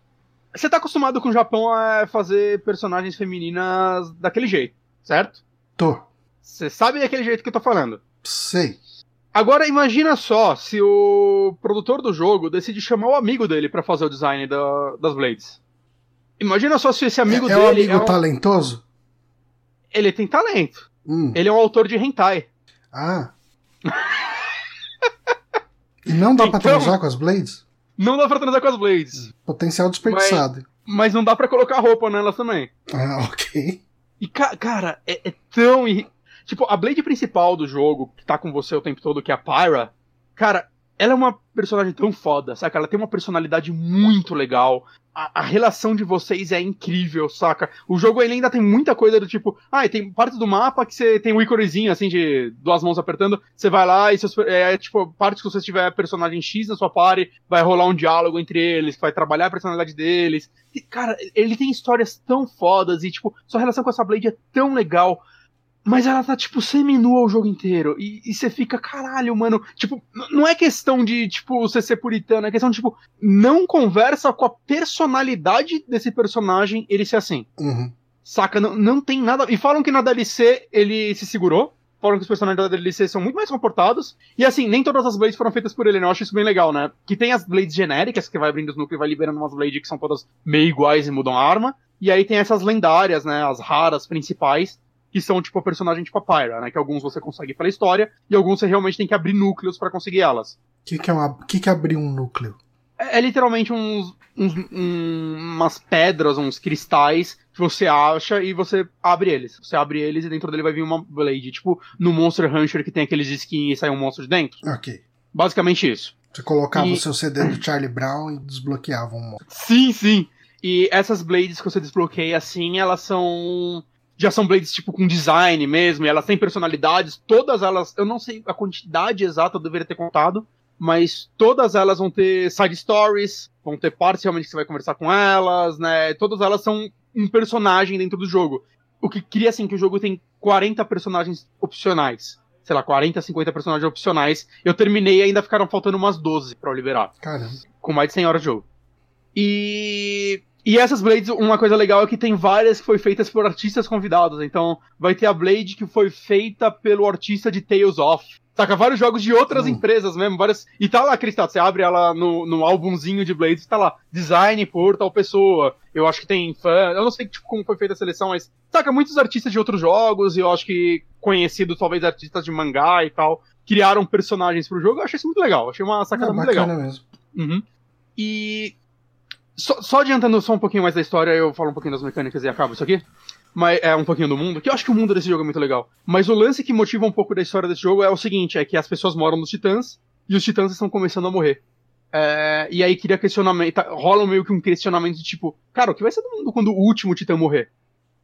você tá acostumado com o Japão a fazer personagens femininas daquele jeito, certo? Tô. Você sabe daquele jeito que eu tô falando. Sei. Agora imagina só se o produtor do jogo decide chamar o amigo dele pra fazer o design da- das Blades. Imagina só se esse amigo é, é dele um amigo é um- talentoso? ele tem talento. Hum. Ele é um autor de hentai. Ah. e não dá pra Então- transar com as Blades? Não dá pra transar com as Blades, Potencial desperdiçado. mas não dá pra colocar roupa nelas também. Ah, ok. E, ca- cara, é, é tão. Tipo, a Blade principal do jogo, que tá com você o tempo todo, que é a Pyra, cara, ela é uma personagem tão foda, saca? Ela tem uma personalidade muito legal. A, a relação de vocês é incrível, saca? O jogo ele ainda tem muita coisa do tipo, ah, tem parte do mapa que você tem um íconezinho, assim, de duas mãos apertando, você vai lá e seus, é, tipo, partes que você tiver personagem X na sua party, vai rolar um diálogo entre eles, vai trabalhar a personalidade deles. E, cara, ele tem histórias tão fodas e, tipo, sua relação com essa Blade é tão legal. Mas ela tá, tipo, seminua o jogo inteiro. E, e você fica, caralho, mano. Tipo, não é questão de, tipo, você ser puritano. É questão de, tipo, não conversa com a personalidade desse personagem ele ser assim. Uhum. Saca? Não, não tem nada. E falam que na DLC ele se segurou. Falam que os personagens da DLC são muito mais comportados. E assim, nem todas as Blades foram feitas por ele, né? Eu acho isso bem legal, né? Que tem as Blades genéricas, que vai abrindo os núcleos e vai liberando umas Blades que são todas meio iguais e mudam a arma. E aí tem essas lendárias, né? As raras principais, que são tipo a personagem tipo a Pyra, né? Que alguns você consegue pela história, e alguns você realmente tem que abrir núcleos pra conseguir elas. O que, que é uma... que, que é abrir um núcleo? É, é literalmente uns, uns- um- umas pedras, uns cristais que você acha e você abre eles. Você abre eles e dentro dele vai vir uma Blade. Tipo no Monster Hunter que tem aqueles skins e sai um monstro de dentro. Ok. Basicamente isso. Você colocava E- o seu CD do Charlie Brown e desbloqueava um monte. Sim, sim. E essas Blades que você desbloqueia assim, elas são. Já são Blades tipo com design mesmo, e elas têm personalidades. Todas elas. Eu não sei a quantidade exata, eu deveria ter contado. Mas todas elas vão ter side stories, vão ter partes realmente que você vai conversar com elas, né? Todas elas são um personagem dentro do jogo. O que cria assim que o jogo tem 40 personagens opcionais. Sei lá, 40, 50 personagens opcionais. Eu terminei e ainda ficaram faltando umas 12 pra eu liberar Caramba. com mais de 100 horas de jogo. E E essas Blades, uma coisa legal é que tem várias que foi feitas por artistas convidados. Então, vai ter a Blade que foi feita pelo artista de Tales of. Saca? Vários jogos de outras hum. empresas mesmo. Várias... E tá lá, Cristal, você abre ela no, no álbumzinho de Blades, tá lá. Design por tal pessoa. Eu acho que tem fã. Eu não sei tipo, como foi feita a seleção, mas. Saca, muitos artistas de outros jogos, e eu acho que conhecidos, talvez artistas de mangá e tal, criaram personagens pro jogo. Eu achei isso muito legal. Achei uma sacada é, muito legal. mesmo. Uhum. E só, só, adiantando só um pouquinho mais da história, eu falo um pouquinho das mecânicas e acabo isso aqui. Mas é um pouquinho do mundo, que eu acho que o mundo desse jogo é muito legal. Mas o lance que motiva um pouco da história desse jogo é o seguinte: é que as pessoas moram nos titãs e os titãs estão começando a morrer. É, e aí cria questionamento. Tá, rola meio que um questionamento de tipo, cara, o que vai ser do mundo quando o último titã morrer?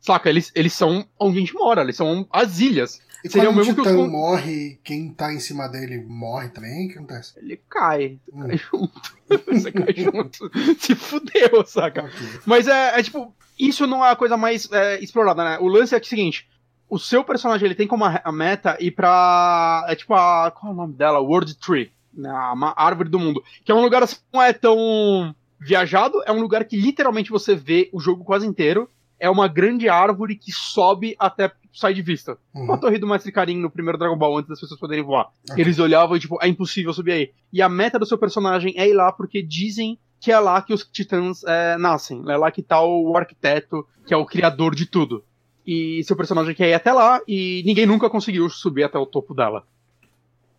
Saca? Eles, eles são onde a gente mora, eles são as ilhas. E Seria quando o mesmo Titã que os... morre, quem tá em cima dele morre também? O que acontece? Ele cai. Hum. Cai junto. Você cai junto. Se fudeu, saca? Okay. Mas é, é, tipo, isso não é a coisa mais é, explorada, né? O lance é, é o seguinte. O seu personagem ele tem como a meta ir pra. É tipo a. Qual é o nome dela? World Tree. Né? A árvore do mundo. Que é um lugar assim, não é tão viajado, é um lugar que literalmente você vê o jogo quase inteiro. É uma grande árvore que sobe até sai de vista. Uhum. a torre do Mestre Karim no primeiro Dragon Ball, antes das pessoas poderem voar. Okay. Eles olhavam e, tipo, é impossível subir aí. E a meta do seu personagem é ir lá porque dizem que é lá que os titãs é, nascem. É lá que tá o arquiteto, que é o criador de tudo. E seu personagem quer ir até lá e ninguém nunca conseguiu subir até o topo dela.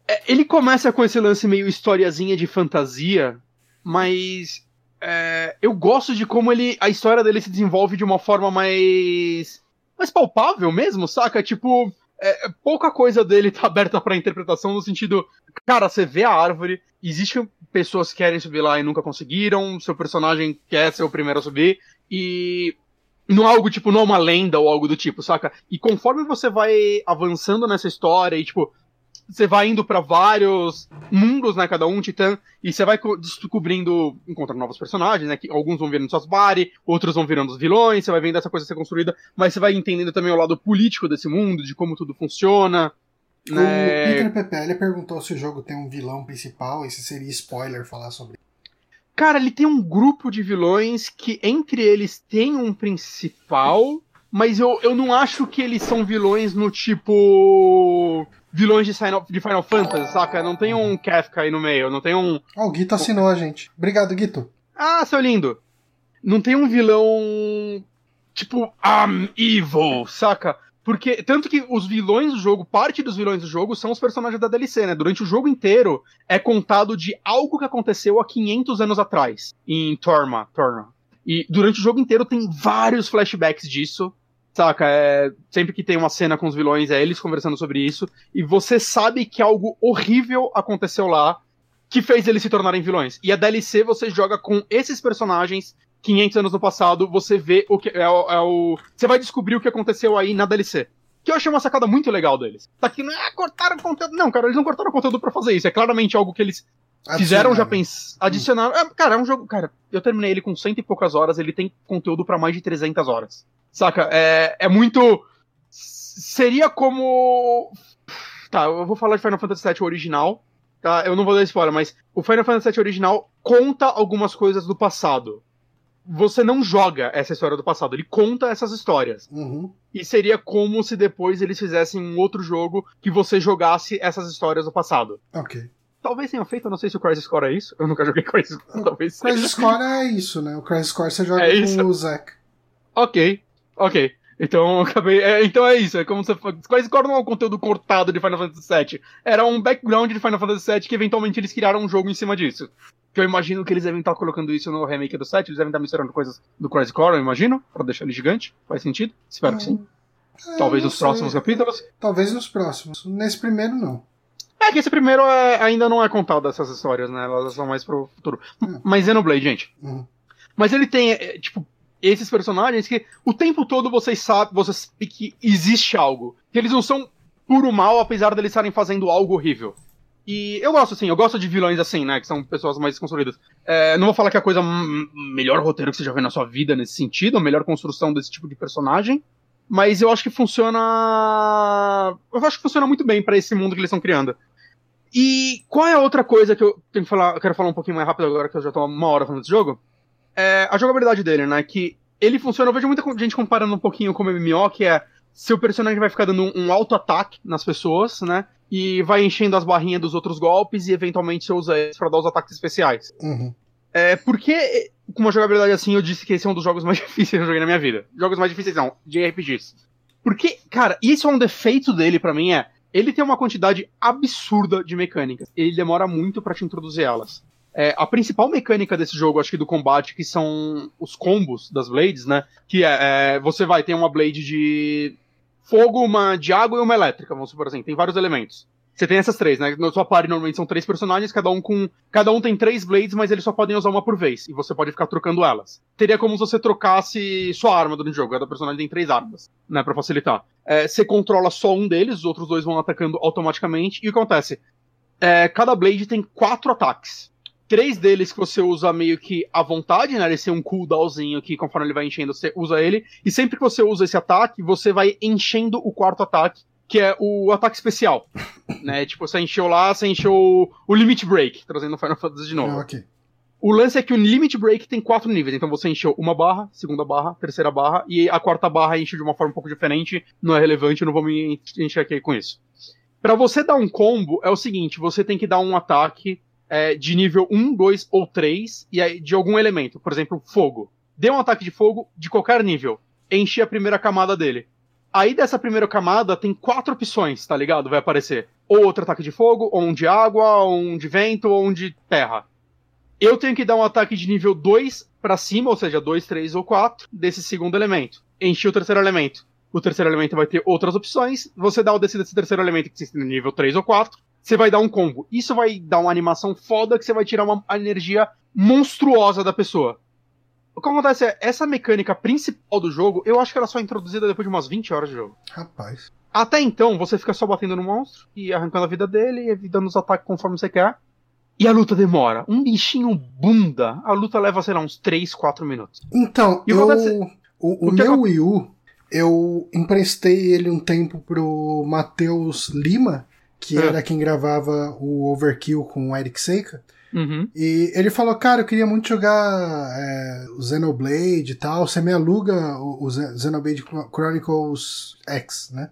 É, ele começa com esse lance meio historiazinha de fantasia, mas é, eu gosto de como ele a história dele se desenvolve de uma forma mais mais palpável mesmo, saca? Tipo, é, pouca coisa dele tá aberta para interpretação no sentido, cara, você vê a árvore, existem pessoas que querem subir lá e nunca conseguiram, seu personagem quer ser o primeiro a subir e não é algo tipo, não é uma lenda ou algo do tipo, saca? E conforme você vai avançando nessa história e tipo, você vai indo para vários mundos, né, cada um titã, e você vai descobrindo, encontrando novos personagens, né, que alguns vão virando suas body, outros vão virando os vilões, você vai vendo essa coisa ser construída, mas você vai entendendo também o lado político desse mundo, de como tudo funciona. O né... Peter Pepe perguntou se o jogo tem um vilão principal, e se seria spoiler falar sobre Cara, ele tem um grupo de vilões que entre eles tem um principal, mas eu, eu não acho que eles são vilões no tipo vilões de Final, de Final Fantasy, saca? Não tem um Kafka aí no meio, não tem um. Ó, oh, o Guito assinou a gente. Obrigado, Guito. Ah, seu lindo. Não tem um vilão. Tipo, I'm evil, saca? Porque, tanto que os vilões do jogo, parte dos vilões do jogo são os personagens da DLC, né? Durante o jogo inteiro é contado de algo que aconteceu há 500 anos atrás, em Torma. Torma. E durante o jogo inteiro tem vários flashbacks disso. Saca? É, sempre que tem uma cena com os vilões, é eles conversando sobre isso. E você sabe que algo horrível aconteceu lá que fez eles se tornarem vilões. E a DLC você joga com esses personagens 500 anos no passado, você vê o que é, o, é o. Você vai descobrir o que aconteceu aí na DLC. Que eu achei uma sacada muito legal deles. Tá aqui, não é cortaram conteúdo. Não, cara, eles não cortaram conteúdo para fazer isso. É claramente algo que eles fizeram já pensar. Adicionaram. É, cara, é um jogo. Cara, eu terminei ele com cento e poucas horas, ele tem conteúdo para mais de 300 horas. Saca? É, é muito. Seria como. Tá, eu vou falar de Final Fantasy VII original. Tá? Eu não vou dar spoiler, mas o Final Fantasy VII original conta algumas coisas do passado. Você não joga essa história do passado, ele conta essas histórias. Uhum. E seria como se depois eles fizessem um outro jogo que você jogasse essas histórias do passado. Ok. Talvez tenha feito, eu não sei se o Crisis Core é isso. Eu nunca joguei Crisis Core, talvez seja. Crisis Core é isso, né? O Crisis Core você joga é com isso? o Zack. Ok. Ok. Então acabei. É, então é isso. É como você. Quase não é um conteúdo cortado de Final Fantasy VII. Era um background de Final Fantasy VII que eventualmente eles criaram um jogo em cima disso. Que eu imagino que eles devem estar colocando isso no remake do 7, eles devem estar misturando coisas do Crisis Core, eu imagino, pra deixar ele gigante. Faz sentido? Espero que sim. É, Talvez nos sei. próximos capítulos. Talvez nos próximos. Nesse primeiro, não. É que esse primeiro é, ainda não é contado essas histórias, né? Elas são mais pro futuro. Hum. Mas Xenoblade, gente. Uhum. Mas ele tem, é, tipo, esses personagens que o tempo todo vocês sabem, vocês que existe algo. Que eles não são puro mal, apesar deles estarem fazendo algo horrível. E eu gosto, assim, eu gosto de vilões assim, né? Que são pessoas mais construídas. É, não vou falar que é a coisa melhor roteiro que você já viu na sua vida nesse sentido, a melhor construção desse tipo de personagem. Mas eu acho que funciona. Eu acho que funciona muito bem para esse mundo que eles estão criando. E qual é a outra coisa que eu tenho que falar? Eu quero falar um pouquinho mais rápido agora que eu já tô uma hora falando desse jogo é, a jogabilidade dele, né? Que ele funciona, eu vejo muita gente comparando um pouquinho com o MMO, que é seu personagem vai ficar dando um, auto-ataque nas pessoas, né? E vai enchendo as barrinhas dos outros golpes e eventualmente você usa eles pra dar os ataques especiais. Uhum. É, porque, com uma jogabilidade assim, eu disse que esse é um dos jogos mais difíceis que eu joguei na minha vida. Jogos mais difíceis não, de RPGs. Porque, cara, isso é um defeito dele para mim, é. Ele tem uma quantidade absurda de mecânicas. Ele demora muito para te introduzir elas. É, a principal mecânica desse jogo, acho que do combate, que são os combos das blades, né? Que é, é você vai ter uma blade de fogo, uma de água e uma elétrica, vamos supor assim. Tem vários elementos. Você tem essas três, né? Na sua party normalmente são três personagens, cada um com. Cada um tem três blades, mas eles só podem usar uma por vez. E você pode ficar trocando elas. Teria como se você trocasse sua arma durante o jogo. Cada personagem tem três armas, né? Pra facilitar. É, você controla só um deles, os outros dois vão atacando automaticamente. E o que acontece? É, cada blade tem quatro ataques três deles que você usa meio que à vontade, né? Ele tem um cooldownzinho que conforme ele vai enchendo, você usa ele. E sempre que você usa esse ataque, você vai enchendo o quarto ataque, que é o ataque especial. né? Tipo, você encheu lá, você encheu o Limit Break, trazendo o Final Fantasy de novo. Ah, ok. O lance é que o Limit Break tem quatro níveis, então você encheu uma barra, segunda barra, terceira barra, e a quarta barra enche de uma forma um pouco diferente, não é relevante, não vou me encher aqui com isso. Para você dar um combo, é o seguinte, você tem que dar um ataque é, de nível 1, 2 ou 3 e aí, de algum elemento. Por exemplo, fogo. Dê um ataque de fogo de qualquer nível. Enche a primeira camada dele. Aí dessa primeira camada tem quatro opções, tá ligado? Vai aparecer. Ou outro ataque de fogo, ou um de água, ou um de vento, ou um de terra. Eu tenho que dar um ataque de nível 2 para cima, ou seja, 2, 3 ou 4, desse segundo elemento. Enchi o terceiro elemento. O terceiro elemento vai ter outras opções. Você dá o desse, desse terceiro elemento que tem nível 3 ou 4 você vai dar um combo. Isso vai dar uma animação foda que você vai tirar uma energia monstruosa da pessoa. O que acontece é, essa mecânica principal do jogo, eu acho que ela só é introduzida depois de umas 20 horas de jogo. Rapaz. Até então, você fica só batendo no monstro e arrancando a vida dele e dando os ataques conforme você quer. E a luta demora. Um bichinho bunda, a luta leva, sei lá, uns 3, 4 minutos. Então, eu, acontece- o, o o meu Wii U, eu emprestei ele um tempo pro Matheus Lima, que É. era quem gravava o Overkill com o Eric Seika. Uhum. E ele falou, cara, eu queria muito jogar é, o Xenoblade e tal. Você me aluga o, o Xenoblade Chronicles X, né?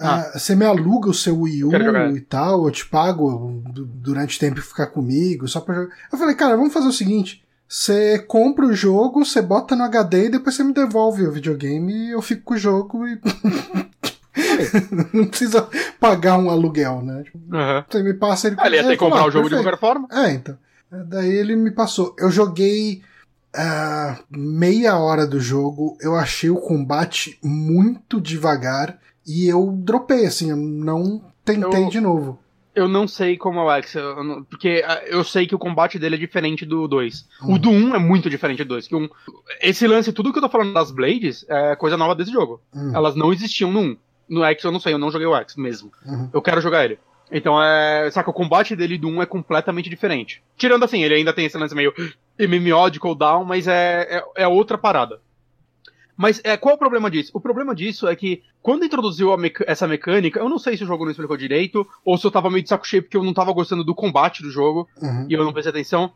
Ah. Ah, você me aluga o seu Wii U e tal, eu te pago du- durante o tempo que ficar comigo, só pra jogar. Eu falei, cara, vamos fazer o seguinte: você compra o jogo, você bota no HD e depois você me devolve o videogame e eu fico com o jogo e. Não precisa pagar um aluguel, né? Tipo, Uhum. Você me passa ele. Ah, ele ia ter que comprar "Ah, o jogo de perfeito." qualquer forma. É, então. Daí ele me passou. Eu joguei ah, meia hora do jogo, eu achei o combate muito devagar e eu dropei, assim, eu não tentei Eu- de novo. Eu não sei como é o X, eu não- porque ah, eu sei que o combate dele é diferente do 2. Hum. O do 1 é muito diferente do 2. Que um, esse lance, tudo que eu tô falando das Blades, é coisa nova desse jogo. Hum, Elas não existiam no 1. No X eu não sei, eu não joguei o X mesmo. uhum. Eu quero jogar ele. Então é. Saca, o combate dele do 1 é completamente diferente. Tirando assim, ele ainda tem esse lance meio MMO de cooldown, mas é, é, é outra parada. Mas é, qual é o problema disso? O problema disso é que quando introduziu meca- essa mecânica, eu não sei se o jogo não explicou direito, ou se eu tava meio de saco cheio porque eu não tava gostando do combate do jogo Uhum. e eu não prestei atenção.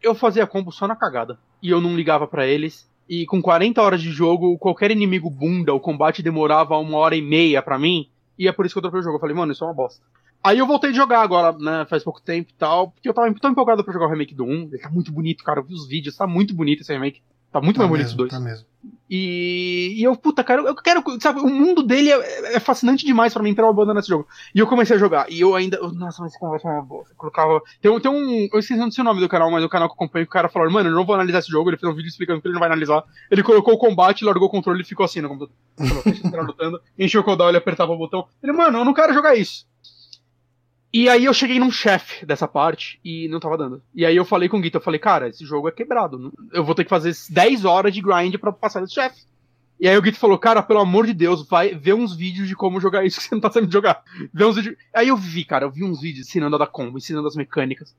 Eu fazia combo só na cagada. E eu não ligava pra eles. E com 40 horas de jogo, qualquer inimigo bunda, o combate demorava uma hora e meia pra mim. E é por isso que eu dropei o jogo. Eu falei, mano, isso é uma bosta. Aí eu voltei a jogar agora, né, faz pouco tempo e tal, porque eu tava tão empolgado pra jogar o remake do 1. Ele tá muito bonito, cara. Eu vi os vídeos, tá muito bonito esse remake. Tá muito Tá mais bonito mesmo, os dois. tá mesmo. E, e eu, puta, cara, eu quero, sabe, o mundo dele é, é fascinante demais pra mim pra eu abandonar esse jogo. E eu comecei a jogar, e eu ainda, nossa, mas esse conversa é boa. Eu colocava, tem, tem um, eu esqueci o nome do canal, mas o canal que eu acompanho, o cara falou, mano, eu não vou analisar esse jogo, ele fez um vídeo explicando que ele não vai analisar. Ele colocou o combate, largou o controle e ficou assim no computador. Falou, lutando, encheu o cooldown, ele apertava o botão. Ele, mano, eu não quero jogar isso. E aí eu cheguei num chefe dessa parte e não tava dando. E aí eu falei com o Guito, eu falei, cara, esse jogo é quebrado. Eu vou ter que fazer 10 horas de grind pra passar desse chefe. E aí o Guito falou, cara, pelo amor de Deus, vai ver uns vídeos de como jogar isso que você não tá sabendo jogar. Vê uns vídeos. Aí eu vi, cara, eu vi uns vídeos ensinando a dar combo, ensinando as mecânicas.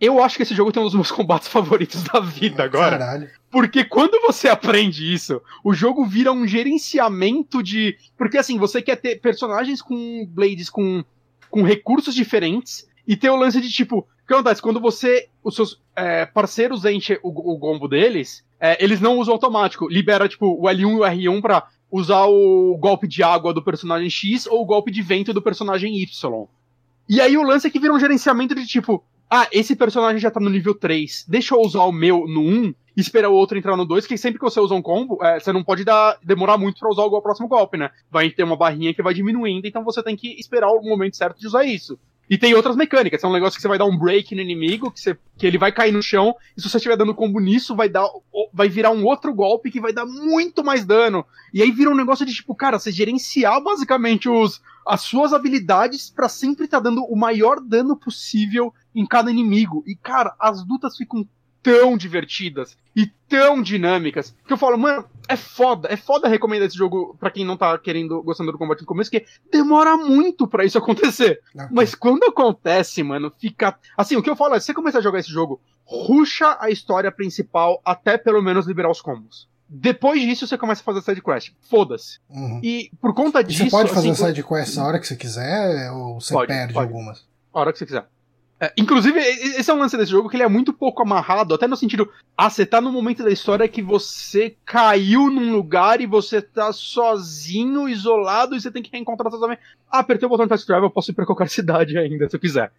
Eu acho que esse jogo tem um dos meus combates favoritos da vida agora. Caralho. Porque quando você aprende isso, o jogo vira um gerenciamento de. Porque assim, você quer ter personagens com blades com, com recursos diferentes e ter o lance de tipo, que acontece? Quando você. Os seus é, parceiros enchem o, o combo deles, é, eles não usam automático. Libera, tipo, o L1 e o R1 pra usar o golpe de água do personagem X ou o golpe de vento do personagem Y. E aí o lance é que vira um gerenciamento de tipo, ah, esse personagem já tá no nível 3, deixa eu usar o meu no 1 e esperar o outro entrar no 2, que sempre que você usa um combo, é, você não pode dar, demorar muito para usar o próximo golpe, né? Vai ter uma barrinha que vai diminuindo, então você tem que esperar o momento certo de usar isso. E tem outras mecânicas, é um negócio que você vai dar um break no inimigo, que, você, que ele vai cair no chão, e se você estiver dando combo nisso, vai dar. Vai virar um outro golpe que vai dar muito mais dano. E aí vira um negócio de tipo, cara, você gerenciar basicamente os, as suas habilidades para sempre estar tá dando o maior dano possível em cada inimigo. E, cara, as lutas ficam tão divertidas e tão dinâmicas que eu falo, mano, é foda, é foda recomendar esse jogo para quem não tá querendo, gostando do combate no começo, que demora muito para isso acontecer. Mas quando acontece, mano, fica. Assim, o que eu falo é, se você começar a jogar esse jogo, ruxa a história principal até pelo menos liberar os combos. Depois disso, você começa a fazer side quest. Foda-se. Uhum. E por conta disso. você pode fazer assim, side quest a hora que você quiser, ou você pode, perde pode. algumas? A hora que você quiser. É, inclusive, esse é um lance desse jogo que ele é muito pouco amarrado, até no sentido, ah, você tá no momento da história que você caiu num lugar e você tá sozinho, isolado, e você tem que reencontrar seus amigos. Ah, apertei o botão de fast travel, eu posso ir pra qualquer cidade ainda, se eu quiser.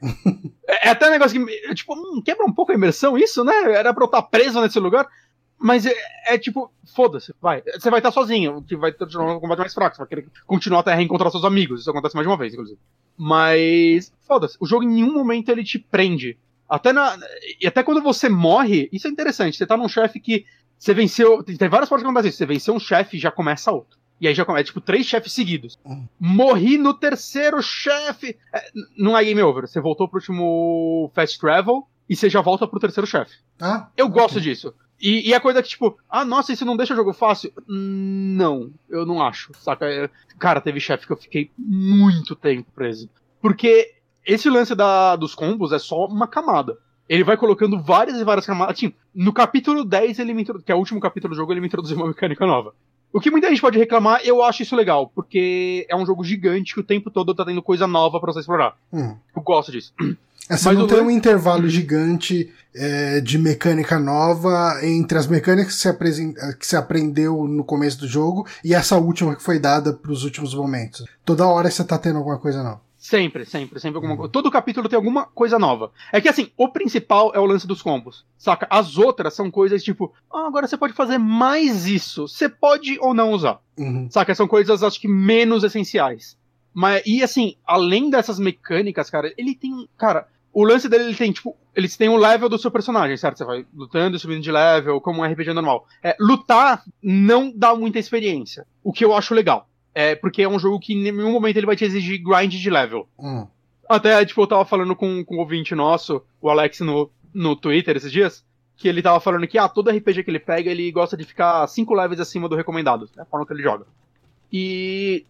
é, é, até um negócio que, tipo, hum, quebra um pouco a imersão isso, né? Era pra eu estar preso nesse lugar. Mas é, é tipo, foda-se, vai. Você vai estar sozinho, que vai tornar um combate mais fraco, você vai querer continuar até reencontrar seus amigos. Isso acontece mais de uma vez, inclusive. Mas, foda-se, o jogo em nenhum momento ele te prende. Até na. E até quando você morre, isso é interessante. Você tá num chefe que. Você venceu. Tem várias formas que acontecem isso. Você venceu um chefe e já começa outro. E aí já começa, tipo, três chefes seguidos. Hum. Morri no terceiro chefe. É, não é game over. Você voltou pro último fast travel e você já volta pro terceiro chefe. Ah, eu okay. gosto disso. E, e, a coisa que, tipo, ah, nossa, isso não deixa o jogo fácil? Não, eu não acho, saca? É, cara, teve chefe que eu fiquei muito tempo preso. Porque esse lance da, dos combos é só uma camada. Ele vai colocando várias e várias camadas. Assim, no capítulo 10, ele me que é o último capítulo do jogo, ele me introduziu uma mecânica nova. O que muita gente pode reclamar, eu acho isso legal, porque é um jogo gigante que o tempo todo tá tendo coisa nova para você explorar. Hum. Eu gosto disso. É, você não tem um intervalo gigante é, de mecânica nova entre as mecânicas que você, que você aprendeu no começo do jogo e essa última que foi dada para os últimos momentos. Toda hora você tá tendo alguma coisa nova. Sempre, sempre, sempre alguma coisa. Todo capítulo tem alguma coisa nova. É que assim, o principal é o lance dos combos. Saca? As outras são coisas tipo, ah, agora você pode fazer mais isso. Você pode ou não usar. Uhum. Saca? São coisas, acho que, menos essenciais. Mas, e assim, além dessas mecânicas, cara, ele tem. Cara, o lance dele, ele tem, tipo, eles têm o um level do seu personagem, certo? Você vai lutando, subindo de level, como um RPG normal. É, lutar não dá muita experiência, o que eu acho legal. É, porque é um jogo que em nenhum momento ele vai te exigir grind de level. Hum. Até, tipo, eu tava falando com, com um ouvinte nosso, o Alex, no, no Twitter esses dias, que ele tava falando que, ah, todo RPG que ele pega, ele gosta de ficar 5 levels acima do recomendado, é a forma que ele joga. E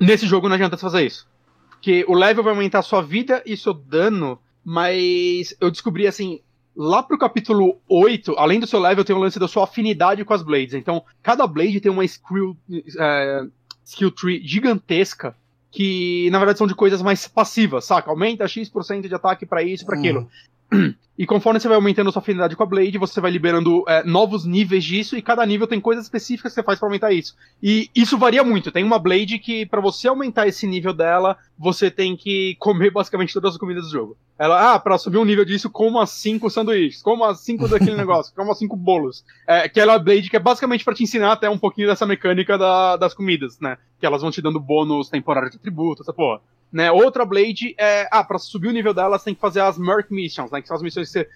nesse jogo não adianta você fazer isso. Porque o level vai aumentar a sua vida e seu dano mas eu descobri assim, lá pro capítulo 8, além do seu level, tem o lance da sua afinidade com as blades. Então, cada blade tem uma skill, é, skill tree gigantesca que, na verdade, são de coisas mais passivas, saca? Aumenta X% de ataque para isso, para aquilo. Uhum. E conforme você vai aumentando sua afinidade com a Blade, você vai liberando é, novos níveis disso, e cada nível tem coisas específicas que você faz para aumentar isso. E isso varia muito. Tem uma Blade que, para você aumentar esse nível dela, você tem que comer basicamente todas as comidas do jogo. Ela, ah, pra subir um nível disso, coma cinco sanduíches, coma cinco daquele negócio, coma cinco bolos. É, que ela é Blade que é basicamente para te ensinar até um pouquinho dessa mecânica da, das comidas, né? Que elas vão te dando bônus temporários de tributo, essa porra. Né? Outra Blade é. Ah, pra subir o nível dela, você tem que fazer as Merc Missions, né? Que são as missões que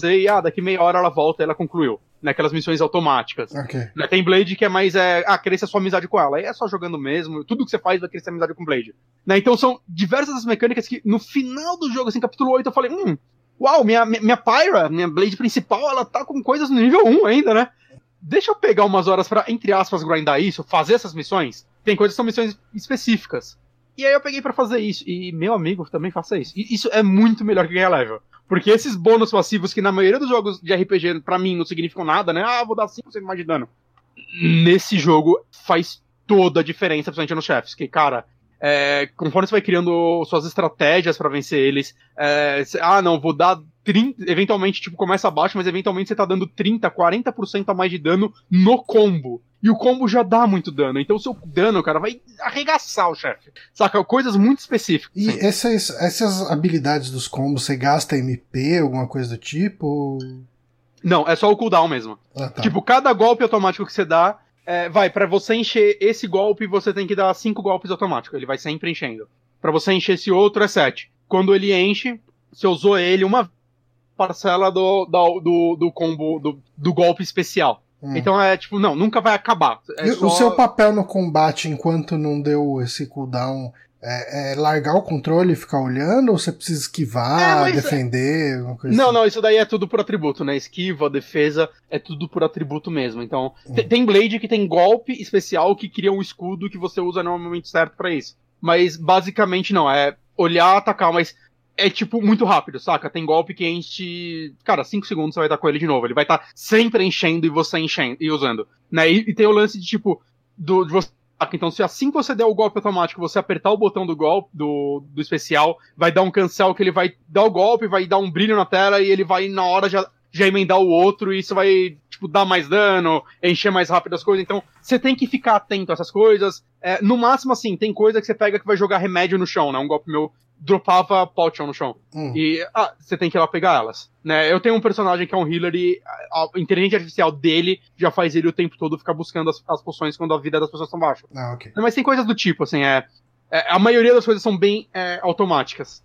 você. E, ah, daqui meia hora ela volta e ela concluiu. Né, aquelas missões automáticas. Okay. Né, tem Blade que é mais. É, ah, crescer a sua amizade com ela. Aí é só jogando mesmo. Tudo que você faz vai crescer a amizade com Blade. Né, então são diversas as mecânicas que no final do jogo, assim, capítulo 8, eu falei, hum, uau, minha, minha, minha Pyra, minha Blade principal, ela tá com coisas no nível 1 ainda, né? Deixa eu pegar umas horas para entre aspas, grindar isso, fazer essas missões. Tem coisas que são missões específicas. E aí eu peguei para fazer isso. E meu amigo também faça isso. E isso é muito melhor que ganhar level. Porque esses bônus passivos que na maioria dos jogos de RPG, para mim, não significam nada, né? Ah, vou dar 5% mais de dano. Nesse jogo faz toda a diferença, principalmente nos chefes. Que, cara, É, conforme você vai criando suas estratégias para vencer eles, é, ah, não, vou dar 30, eventualmente, tipo, começa abaixo, mas eventualmente você tá dando 30, 40% a mais de dano no combo. E o combo já dá muito dano. Então o seu dano, cara, vai arregaçar o chefe. Saca? Coisas muito específicas. E essas, essas habilidades dos combos, você gasta MP, alguma coisa do tipo? Não, é só o cooldown mesmo. Ah, tá. Tipo, cada golpe automático que você dá, é, vai, para você encher esse golpe, você tem que dar cinco golpes automáticos. Ele vai sempre enchendo. Para você encher esse outro, é sete. Quando ele enche, você usou ele uma parcela do, do, do, do combo, do, do golpe especial. Hum. Então é tipo, não, nunca vai acabar. É só... O seu papel no combate enquanto não deu esse cooldown é, é, largar o controle e ficar olhando ou você precisa esquivar, é, defender? não, assim? não, isso daí é tudo por atributo, né? Esquiva, defesa, é tudo por atributo mesmo. Então, hum. tem Blade que tem golpe especial que cria um escudo que você usa no momento certo para isso. Mas basicamente não, é olhar, atacar, mas é tipo muito rápido, saca? Tem golpe que enche. Cara, 5 segundos você vai estar com ele de novo. Ele vai estar sempre enchendo e você enchendo e usando. Né? E, e tem o lance de tipo. Do, de você então, se assim que você der o golpe automático, você apertar o botão do golpe, do, do especial, vai dar um cancel que ele vai dar o golpe, vai dar um brilho na tela e ele vai, na hora, já, já emendar o outro e isso vai, tipo, dar mais dano, encher mais rápido as coisas. Então, você tem que ficar atento a essas coisas. É, no máximo, assim, tem coisa que você pega que vai jogar remédio no chão, né? Um golpe meu dropava potion no chão. Hum. E ah, você tem que ir lá pegar elas. Né? Eu tenho um personagem que é um healer e a, a inteligência artificial dele já faz ele o tempo todo ficar buscando as, as poções quando a vida das pessoas estão baixa. Ah, okay. Mas tem coisas do tipo, assim, é, é a maioria das coisas são bem é, automáticas.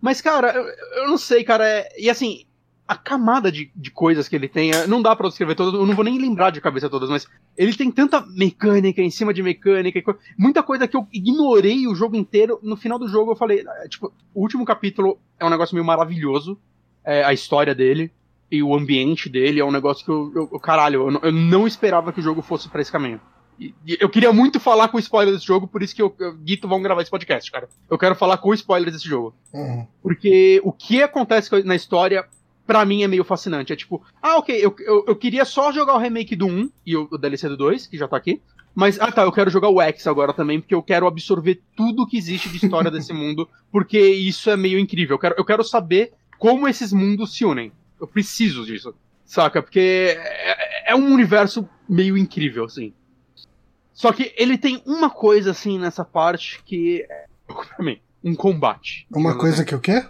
Mas, cara, eu, eu não sei, cara. É, e assim, a camada de, de coisas que ele tem, é, não dá para descrever todas, eu não vou nem lembrar de cabeça todas, mas ele tem tanta mecânica em cima de mecânica, muita coisa que eu ignorei o jogo inteiro. No final do jogo eu falei, é, tipo, o último capítulo é um negócio meio maravilhoso, é, a história dele e o ambiente dele é um negócio que eu, eu caralho, eu, eu não esperava que o jogo fosse para esse caminho. Eu queria muito falar com spoiler desse jogo, por isso que eu, eu Guito vão gravar esse podcast, cara. Eu quero falar com spoiler desse jogo. Uhum. Porque o que acontece na história pra mim é meio fascinante. É tipo, ah, ok, eu, eu, eu queria só jogar o remake do 1 e o, o DLC do 2, que já tá aqui. Mas, ah tá, eu quero jogar o X agora também, porque eu quero absorver tudo que existe de história desse mundo, porque isso é meio incrível. Eu quero, eu quero saber como esses mundos se unem. Eu preciso disso, saca? Porque é, é um universo meio incrível, assim. Só que ele tem uma coisa, assim, nessa parte que é, pra mim, um combate. Uma coisa assim. que o quê?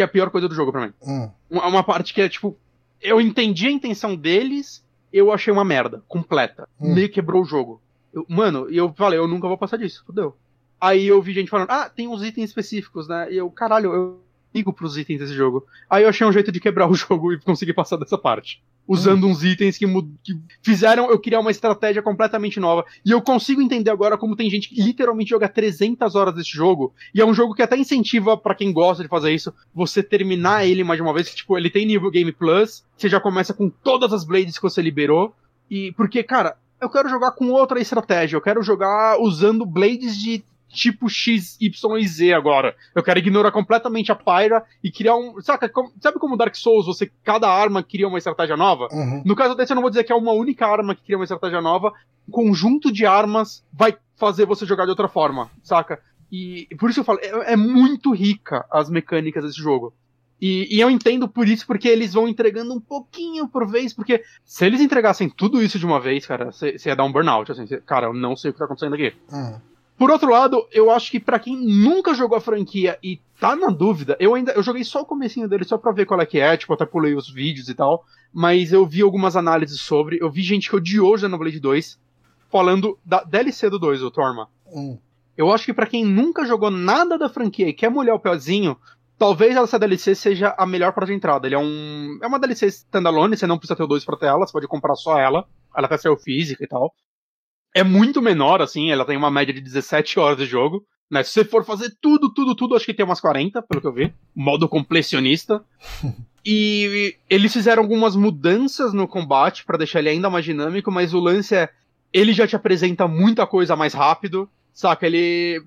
Que é a pior coisa do jogo para mim. Hum. Uma, uma, parte que é tipo. Eu entendi a intenção deles, eu achei uma merda, completa. Hum. Meio quebrou o jogo. Eu, mano, e eu falei, eu nunca vou passar disso, fodeu. Aí eu vi gente falando, ah, tem uns itens específicos, né? E eu, caralho, eu ligo pros itens desse jogo. Aí eu achei um jeito de quebrar o jogo e consegui passar dessa parte usando uns itens que, que, fizeram eu criar uma estratégia completamente nova. E eu consigo entender agora como tem gente que literalmente joga 300 horas desse jogo, e é um jogo que até incentiva para quem gosta de fazer isso, você terminar ele mais de uma vez, que, tipo, ele tem nível Game Plus, você já começa com todas as blades que você liberou, e porque, cara, eu quero jogar com outra estratégia, eu quero jogar usando blades de tipo X, Y e Z agora. Eu quero ignorar completamente a Pyra e criar um. Sabe como, sabe como Dark Souls, você, cada arma cria uma estratégia nova? Uhum. No caso desse, eu não vou dizer que é uma única arma que cria uma estratégia nova. Um conjunto de armas vai fazer você jogar de outra forma, saca? E, e por isso eu falo, é, é, muito rica as mecânicas desse jogo. E, e, eu entendo por isso, porque eles vão entregando um pouquinho por vez, porque se eles entregassem tudo isso de uma vez, cara, você ia dar um burnout, assim, cê, cara, eu não sei o que tá acontecendo aqui. Uhum. Por outro lado, eu acho que para quem nunca jogou a franquia e tá na dúvida, eu ainda eu joguei só o comecinho dele só pra ver qual é que é, tipo, até pulei os vídeos e tal, mas eu vi algumas análises sobre, eu vi gente que odiou Xenoblade 2 falando da DLC do 2, o Torma. Hum. Eu acho que para quem nunca jogou nada da franquia e quer molhar o pezinho, talvez essa DLC seja a melhor para de entrada. Ele é um é uma DLC standalone, você não precisa ter o 2 para ter ela, você pode comprar só ela. Ela até saiu física e tal é muito menor, assim, ela tem uma média de 17 horas de jogo. Né? Se você for fazer tudo, tudo, tudo, acho que tem umas 40, pelo que eu vi. Modo completionista. e eles fizeram algumas mudanças no combate para deixar ele ainda mais dinâmico, mas o lance é. Ele já te apresenta muita coisa mais rápido. Saca, ele.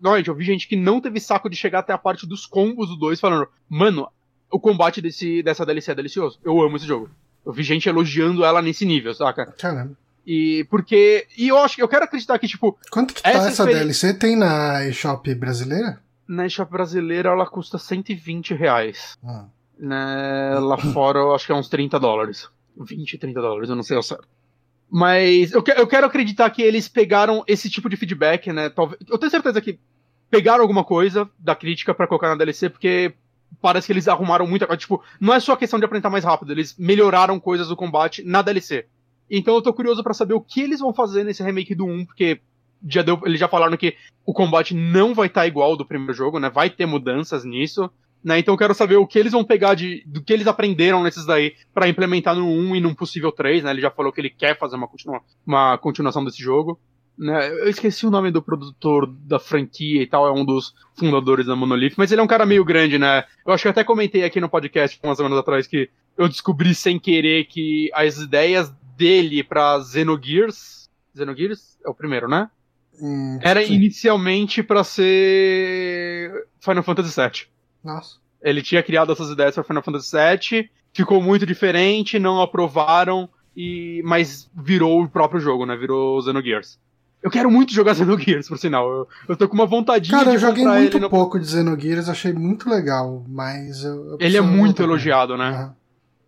Normalmente, eu vi gente que não teve saco de chegar até a parte dos combos do 2 falando, mano, o combate desse, dessa DLC é delicioso. Eu amo esse jogo. Eu vi gente elogiando ela nesse nível, saca? Caramba. E porque. E eu acho que eu quero acreditar que, tipo. Quanto que tá Essa DLC? Tem na eShop brasileira? Na eShop brasileira ela custa 120 reais. Ah. Né? Lá fora eu acho que é uns 30 dólares. 20, 30 dólares, eu não sei ao certo. Mas eu, que- eu quero acreditar que eles pegaram esse tipo de feedback, né? Talvez, eu tenho certeza que pegaram alguma coisa da crítica pra colocar na DLC, porque parece que eles arrumaram muita coisa. Tipo, não é só questão de apresentar mais rápido, eles melhoraram coisas do combate na DLC. Então eu tô curioso pra saber o que eles vão fazer nesse remake do 1, porque já deu, eles já falaram que o combate não vai estar igual ao do primeiro jogo, né? Vai ter mudanças nisso. Né, então eu quero saber o que eles vão pegar de, do que eles aprenderam nesses daí pra implementar no 1 e num possível 3, né? Ele já falou que ele quer fazer uma, continua, uma continuação desse jogo. Né? Eu esqueci o nome do produtor da franquia e tal, é um dos fundadores da Monolith, mas ele é um cara meio grande, né? Eu acho que eu até comentei aqui no podcast umas semanas atrás que eu descobri sem querer que as ideias dele pra Xenogears. Xenogears? É o primeiro, né? Hum, Era sim. inicialmente pra ser Final Fantasy VII. Nossa. Ele tinha criado essas ideias para Final Fantasy VII, ficou muito diferente, não aprovaram, e mas virou o próprio jogo, né? Virou Xenogears. Eu quero muito jogar Xenogears, por sinal. Eu, eu tô com uma vontadinha Cara, de eu joguei muito no... pouco de Xenogears, achei muito legal, mas eu, eu Ele é muito elogiado, né? Aham.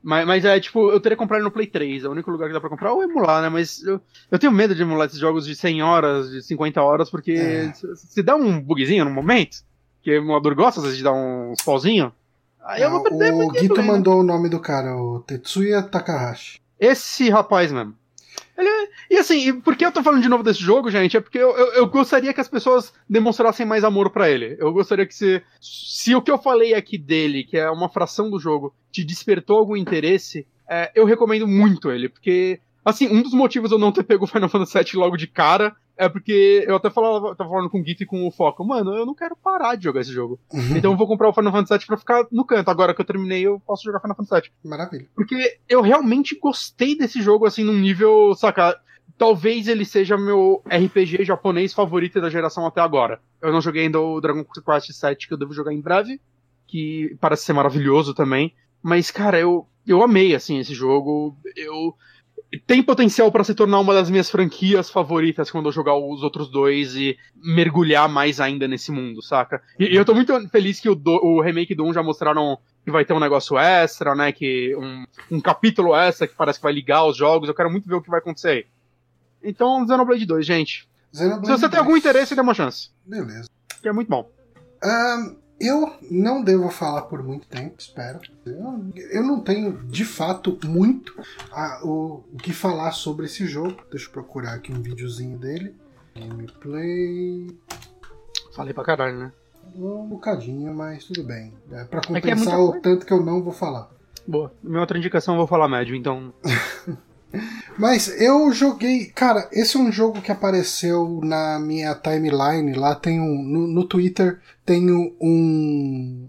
Mas, mas é, tipo, eu teria que comprar ele no Play 3. É o único lugar que dá pra comprar ou emular, né? Mas eu, eu tenho medo de emular esses jogos de 100 horas, de 50 horas, porque É. se, se dá um bugzinho no momento, que o emulador gosta às vezes de dar uns pauzinho, aí eu vou perder o muito Guito né? mandou o nome do cara, o Tetsuya Takahashi. Esse rapaz mesmo. Ele é... E assim, por que eu tô falando de novo desse jogo, gente? É porque eu, eu, eu gostaria que as pessoas demonstrassem mais amor pra ele. Eu gostaria que se. Se o que eu falei aqui dele, que é uma fração do jogo, te despertou algum interesse, é, eu recomendo muito ele. Porque, assim, um dos motivos eu não ter pego o Final Fantasy VII logo de cara é porque eu até falava, tava falando com o Git e com o Foco, mano, eu não quero parar de jogar esse jogo. Então eu vou comprar o Final Fantasy VII pra ficar no canto. Agora que eu terminei, eu posso jogar Final Fantasy VII. Maravilha. Porque eu realmente gostei desse jogo, assim, num nível, saca? Talvez ele seja meu RPG japonês favorito da geração até agora. Eu não joguei ainda o Dragon Quest VII, que eu devo jogar em breve, que parece ser maravilhoso também. Mas, cara, eu, eu amei, assim, esse jogo. Eu. Tem potencial pra se tornar uma das minhas franquias favoritas quando eu jogar os outros dois e mergulhar mais ainda nesse mundo, saca? E, eu tô muito feliz que o, do- o remake do 1 já mostraram que vai ter um negócio extra, né? Que um, um capítulo extra que parece que vai ligar os jogos. Eu quero muito ver o que vai acontecer aí. Então, Xenoblade 2, gente. Xenoblade Se você tem 2. algum interesse, dê uma chance. Beleza. Que é muito bom. Ahn, eu não devo falar por muito tempo, espero. Eu, eu não tenho, de fato, muito a- o, o que falar sobre esse jogo. Deixa eu procurar aqui um videozinho dele. Gameplay. Falei pra caralho, né? Um bocadinho, mas tudo bem. É pra É é compensar muita o coisa. tanto que eu não vou falar. Boa. Minha outra indicação eu vou falar médio, então. Mas eu joguei. Cara, esse é um jogo que apareceu na minha timeline. Lá tem um. No, no Twitter tem um.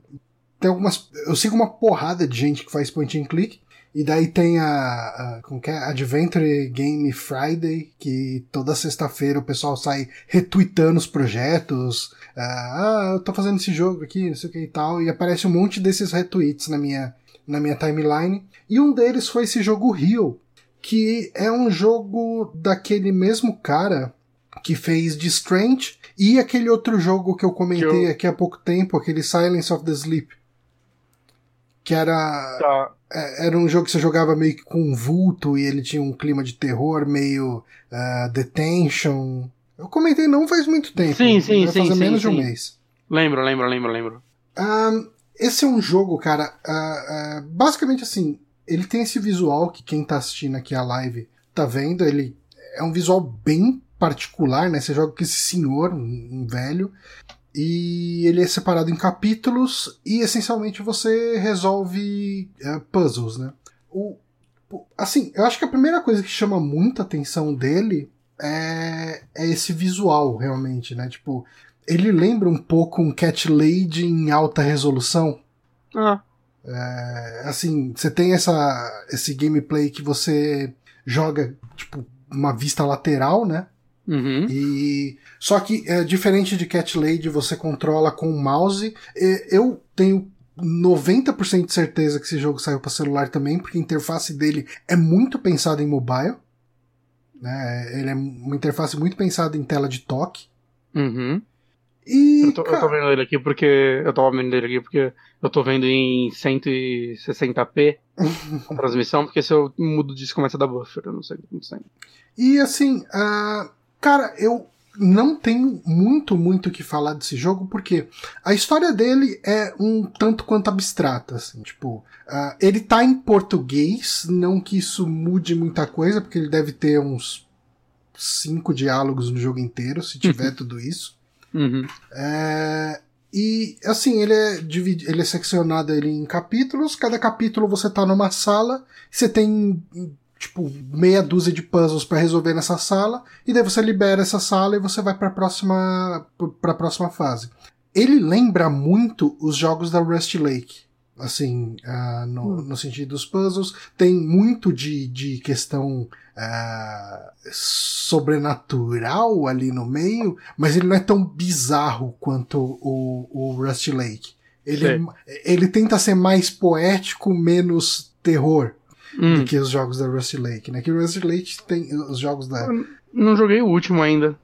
Tem algumas. Eu sigo uma porrada de gente que faz point and click. E daí tem a. a como que é? Adventure Game Friday, que toda sexta-feira o pessoal sai retweetando os projetos. Ah, eu tô fazendo esse jogo aqui, não sei o que e tal. E aparece um monte desses retweets na minha, na minha timeline. E um deles foi esse jogo Rio, que é um jogo daquele mesmo cara que fez The Strange e aquele outro jogo que eu comentei Que eu- aqui há pouco tempo, aquele Silence of the Sleep. Que era, Tá. é, era um jogo que você jogava meio que com um vulto e ele tinha um clima de terror, meio ah, detention. Eu comentei não faz muito tempo. Sim, sim, vai sim, fazer sim, menos de um sim. mês. Lembro, lembro, lembro, lembro. Ahn, esse é um jogo, cara. ah, ah, basicamente assim, ele tem esse visual que quem tá assistindo aqui a live tá vendo. Ele é um visual bem particular, né? Você joga com esse senhor, um, um velho. E ele é separado em capítulos e essencialmente você resolve ah, puzzles, né? O- assim, eu acho que a primeira coisa que chama muita atenção dele é, é esse visual, realmente, né? Tipo, ele lembra um pouco um Cat Lady em alta resolução. Ah, É, assim, você tem essa, esse gameplay que você joga, tipo, uma vista lateral, né? uhum. E só que é, diferente de Cat Lady, você controla com o mouse. E eu tenho 90% de certeza que esse jogo saiu para celular também, porque a interface dele é muito pensada em mobile. Né? Ele é uma interface muito pensada em tela de toque. Uhum. E. Eu tô, eu tô vendo ele aqui porque. Eu tô vendo ele aqui porque eu tô vendo em 160p a transmissão, porque se eu mudo disso começa a dar buffer, eu não sei o que tá acontecendo. E assim, uh, cara, eu não tenho muito, muito o que falar desse jogo, porque a história dele é um tanto quanto abstrata, assim, tipo, uh, ele tá em português, não que isso mude muita coisa, porque ele deve ter uns cinco diálogos no jogo inteiro, se tiver tudo isso. Uhum. É, e assim, ele é, dividido, ele é seccionado ele em capítulos, cada capítulo você tá numa sala, você tem tipo, meia dúzia de puzzles para resolver nessa sala, e daí você libera essa sala e você vai para a próxima, pra próxima fase. Ele lembra muito os jogos da Rust Lake. Assim, uh, no, hum. no sentido dos puzzles, tem muito de, de questão uh, sobrenatural ali no meio, mas ele não é tão bizarro quanto o, o Rust Lake. Ele, ele tenta ser mais poético, menos terror hum. do que os jogos da Rusty Lake, né? Que o Rusty Lake tem os jogos da. Eu não joguei o último ainda.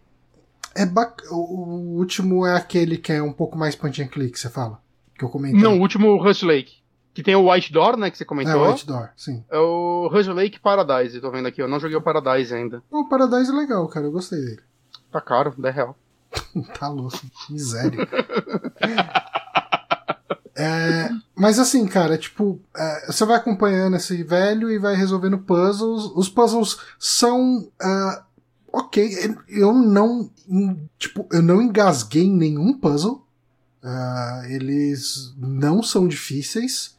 É bac... O último é aquele que é um pouco mais point and click, você fala? Que eu comentei. Não, o último Rush Lake. Que tem o White Door, né? Que você comentou. É, o White Door, sim. É o Rush Lake Paradise, tô vendo aqui. Eu não joguei o Paradise ainda. O Paradise é legal, cara. Eu gostei dele. Tá caro, 10 real. tá louco. Miséria. É, mas assim, cara, tipo, é, você vai acompanhando esse velho e vai resolvendo puzzles. Os puzzles são. Uh, ok, eu não. Tipo, eu não engasguei em nenhum puzzle. Uh, eles não são difíceis.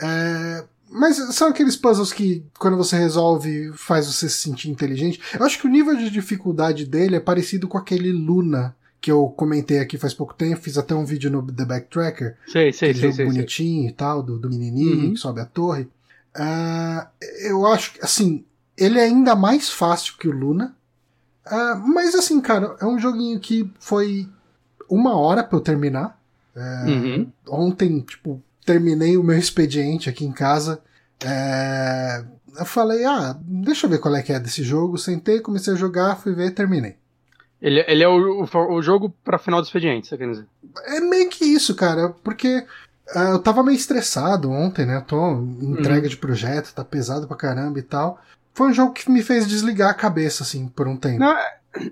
É, mas são aqueles puzzles que, quando você resolve, faz você se sentir inteligente. Eu acho que o nível de dificuldade dele é parecido com aquele Luna que eu comentei aqui faz pouco tempo, fiz até um vídeo no The Backtracker. Sei, sei, sei. Jogo bonitinho sei. e tal, do, do menininho uhum. que sobe a torre. Uh, eu acho que, assim, ele é ainda mais fácil que o Luna. Uh, mas, assim, cara, é um joguinho que foi uma hora pra eu terminar. Uh, uhum. Ontem, tipo, terminei o meu expediente aqui em casa. É, eu falei, ah, deixa eu ver qual é que é desse jogo. Sentei, comecei a jogar, fui ver, terminei. Ele, ele é o, o, o jogo para final do expediente, você quer dizer? É meio que isso, cara, porque uh, eu tava meio estressado ontem, né? Eu tô em entrega uhum. de projeto, tá pesado pra caramba e tal. Foi um jogo que me fez desligar a cabeça, assim, por um tempo. Não,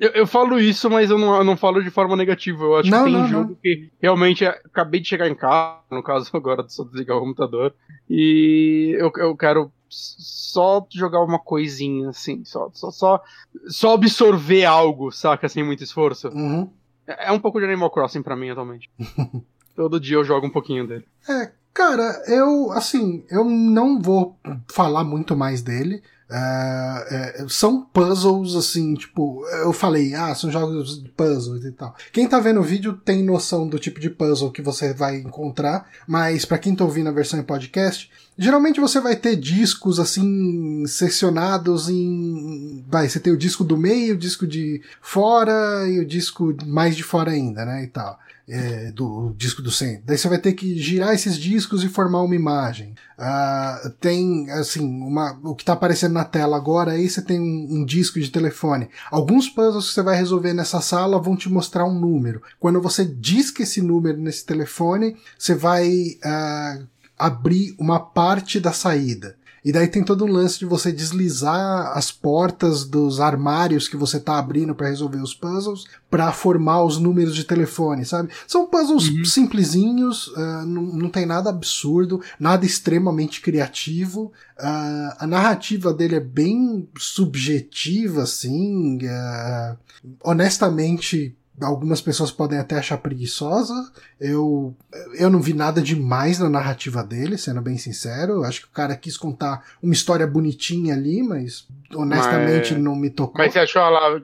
eu, eu falo isso, mas eu não, eu não falo de forma negativa. Eu acho não, que tem não, jogo não. que realmente acabei de chegar em casa, no caso agora só desligar o computador, e eu, eu quero só jogar uma coisinha, assim, só, só, só, só absorver algo, saca, sem muito esforço. Uhum. É, é um pouco de Animal Crossing para mim atualmente. Todo dia eu jogo um pouquinho dele. É, cara, eu, assim, eu não vou falar muito mais dele. É, é, são puzzles assim, tipo, eu falei, ah, são jogos de puzzles e tal. Quem tá vendo o vídeo tem noção do tipo de puzzle que você vai encontrar, mas para quem tá ouvindo a versão em podcast, geralmente você vai ter discos assim, seccionados em. Vai, você tem o disco do meio, o disco de fora e o disco mais de fora ainda, né? E tal é, do disco do centro. Daí você vai ter que girar esses discos e formar uma imagem. Uh, tem, assim, uma, o que está aparecendo na tela agora aí você tem um, um, disco de telefone. Alguns puzzles que você vai resolver nessa sala vão te mostrar um número. Quando você disca esse número nesse telefone, você vai uh, abrir uma parte da saída. E daí tem todo um lance de você deslizar as portas dos armários que você tá abrindo para resolver os puzzles para formar os números de telefone, sabe? São puzzles uhum. simplesinhos, uh, não, não tem nada absurdo, nada extremamente criativo. Uh, a narrativa dele é bem subjetiva, assim. Uh, honestamente, algumas pessoas podem até achar preguiçosa. Eu, eu não vi nada demais na narrativa dele, sendo bem sincero. Acho que o cara quis contar uma história bonitinha ali, mas honestamente mas, não me tocou. Mas você achou ela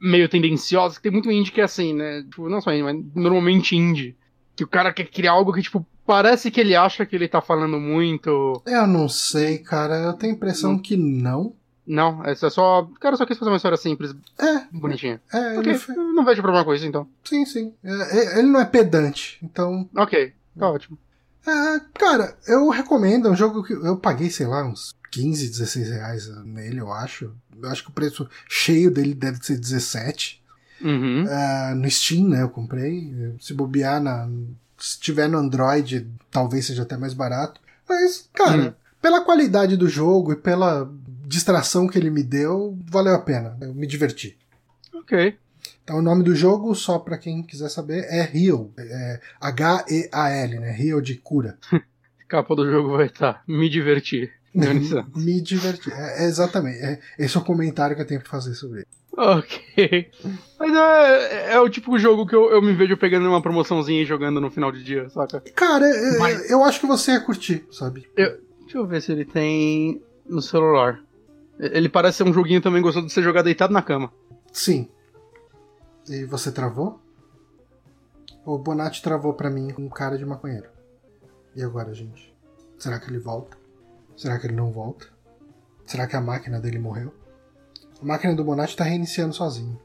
meio tendenciosa? Tem muito indie que é assim, né? Tipo, não só indie, mas normalmente indie. Que o cara quer criar algo que, tipo, parece que ele acha que ele tá falando muito. Eu não sei, cara. Eu tenho a impressão não. que não. Não, é só. Cara só quis fazer uma história simples. É. Bonitinha. É, okay, foi... não vejo problema com isso, então. Sim, sim. É, é, ele não é pedante, então. Ok, tá ótimo. É, cara, eu recomendo. É um jogo que eu paguei, sei lá, uns 15, 16 reais nele, eu acho. Eu acho que o preço cheio dele deve ser 17. Uhum. Uh, no Steam, né? Eu comprei. Se bobear na. Se tiver no Android, talvez seja até mais barato. Mas, cara, uhum. pela qualidade do jogo e pela distração que ele me deu, valeu a pena. Eu me diverti. Ok. Então o nome do jogo, só para quem quiser saber, é Heal. É H-E-A-L, né? Heal de cura. Capa do jogo vai estar. Tá. Me divertir. me divertir. É, é, exatamente. É, esse é o comentário que eu tenho pra fazer sobre ele. Ok. Mas é, é o tipo de jogo que eu, eu me vejo pegando uma promoçãozinha e jogando no final de dia, saca? Cara, é, Mas... eu acho que você ia curtir, sabe? Eu, deixa eu ver se ele tem no celular. Ele parece ser um joguinho também gostoso de ser jogado deitado na cama. Sim. E você travou? O Bonatti travou para mim com um cara de maconheiro. E agora, gente? Será que ele volta? Será que ele não volta? Será que a máquina dele morreu? A máquina do Bonatti tá reiniciando sozinho.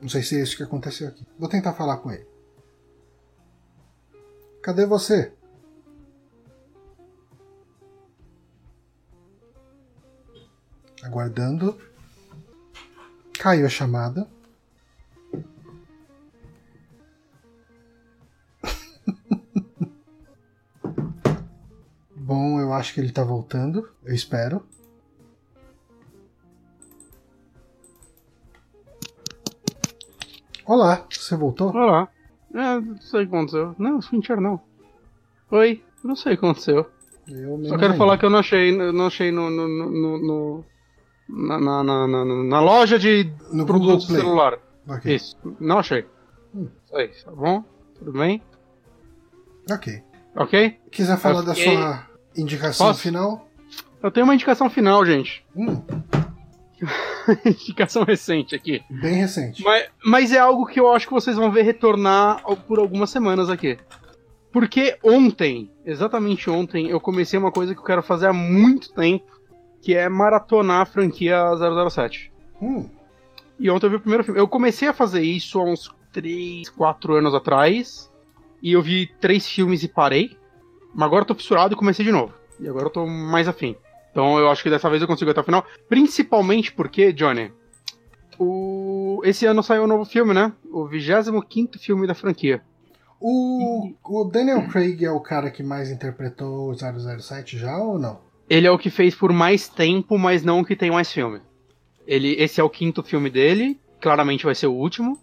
Não sei se é isso que aconteceu aqui. Vou tentar falar com ele. Cadê você? Aguardando. Caiu a chamada. Bom, eu acho que ele tá voltando. Eu espero. Olá, você voltou? Olá. É, não sei o que aconteceu. Não, Fincher não. Oi, não sei o que aconteceu. Eu Só quero falar que eu não achei, não achei no, no, no, no na, na, na, na, loja de no produtos celular. Okay. Isso, não achei. Hum. Isso tá bom? Tudo bem? Ok. Ok? Quiser falar da sua indicação Posso? final? Eu tenho uma indicação final, gente. Hum. indicação recente aqui. Bem recente. Mas, mas é algo que eu acho que vocês vão ver retornar por algumas semanas aqui. Porque ontem, exatamente ontem, eu comecei uma coisa que eu quero fazer há muito tempo, que é maratonar a franquia 007. Hum. E ontem eu vi o primeiro filme. Eu comecei a fazer isso há uns 3, 4 anos atrás. E eu vi três filmes e parei. Mas agora eu tô fissurado e comecei de novo. E agora eu tô mais afim. Então eu acho que dessa vez eu consigo até o final. Principalmente porque, Johnny, o... esse ano saiu um novo filme, né? O 25 filme da franquia. O, o Daniel Craig é o cara que mais interpretou o 007 já ou não? Ele é o que fez por mais tempo, mas não o que tem mais filme. Ele, esse é o quinto filme dele, claramente vai ser o último.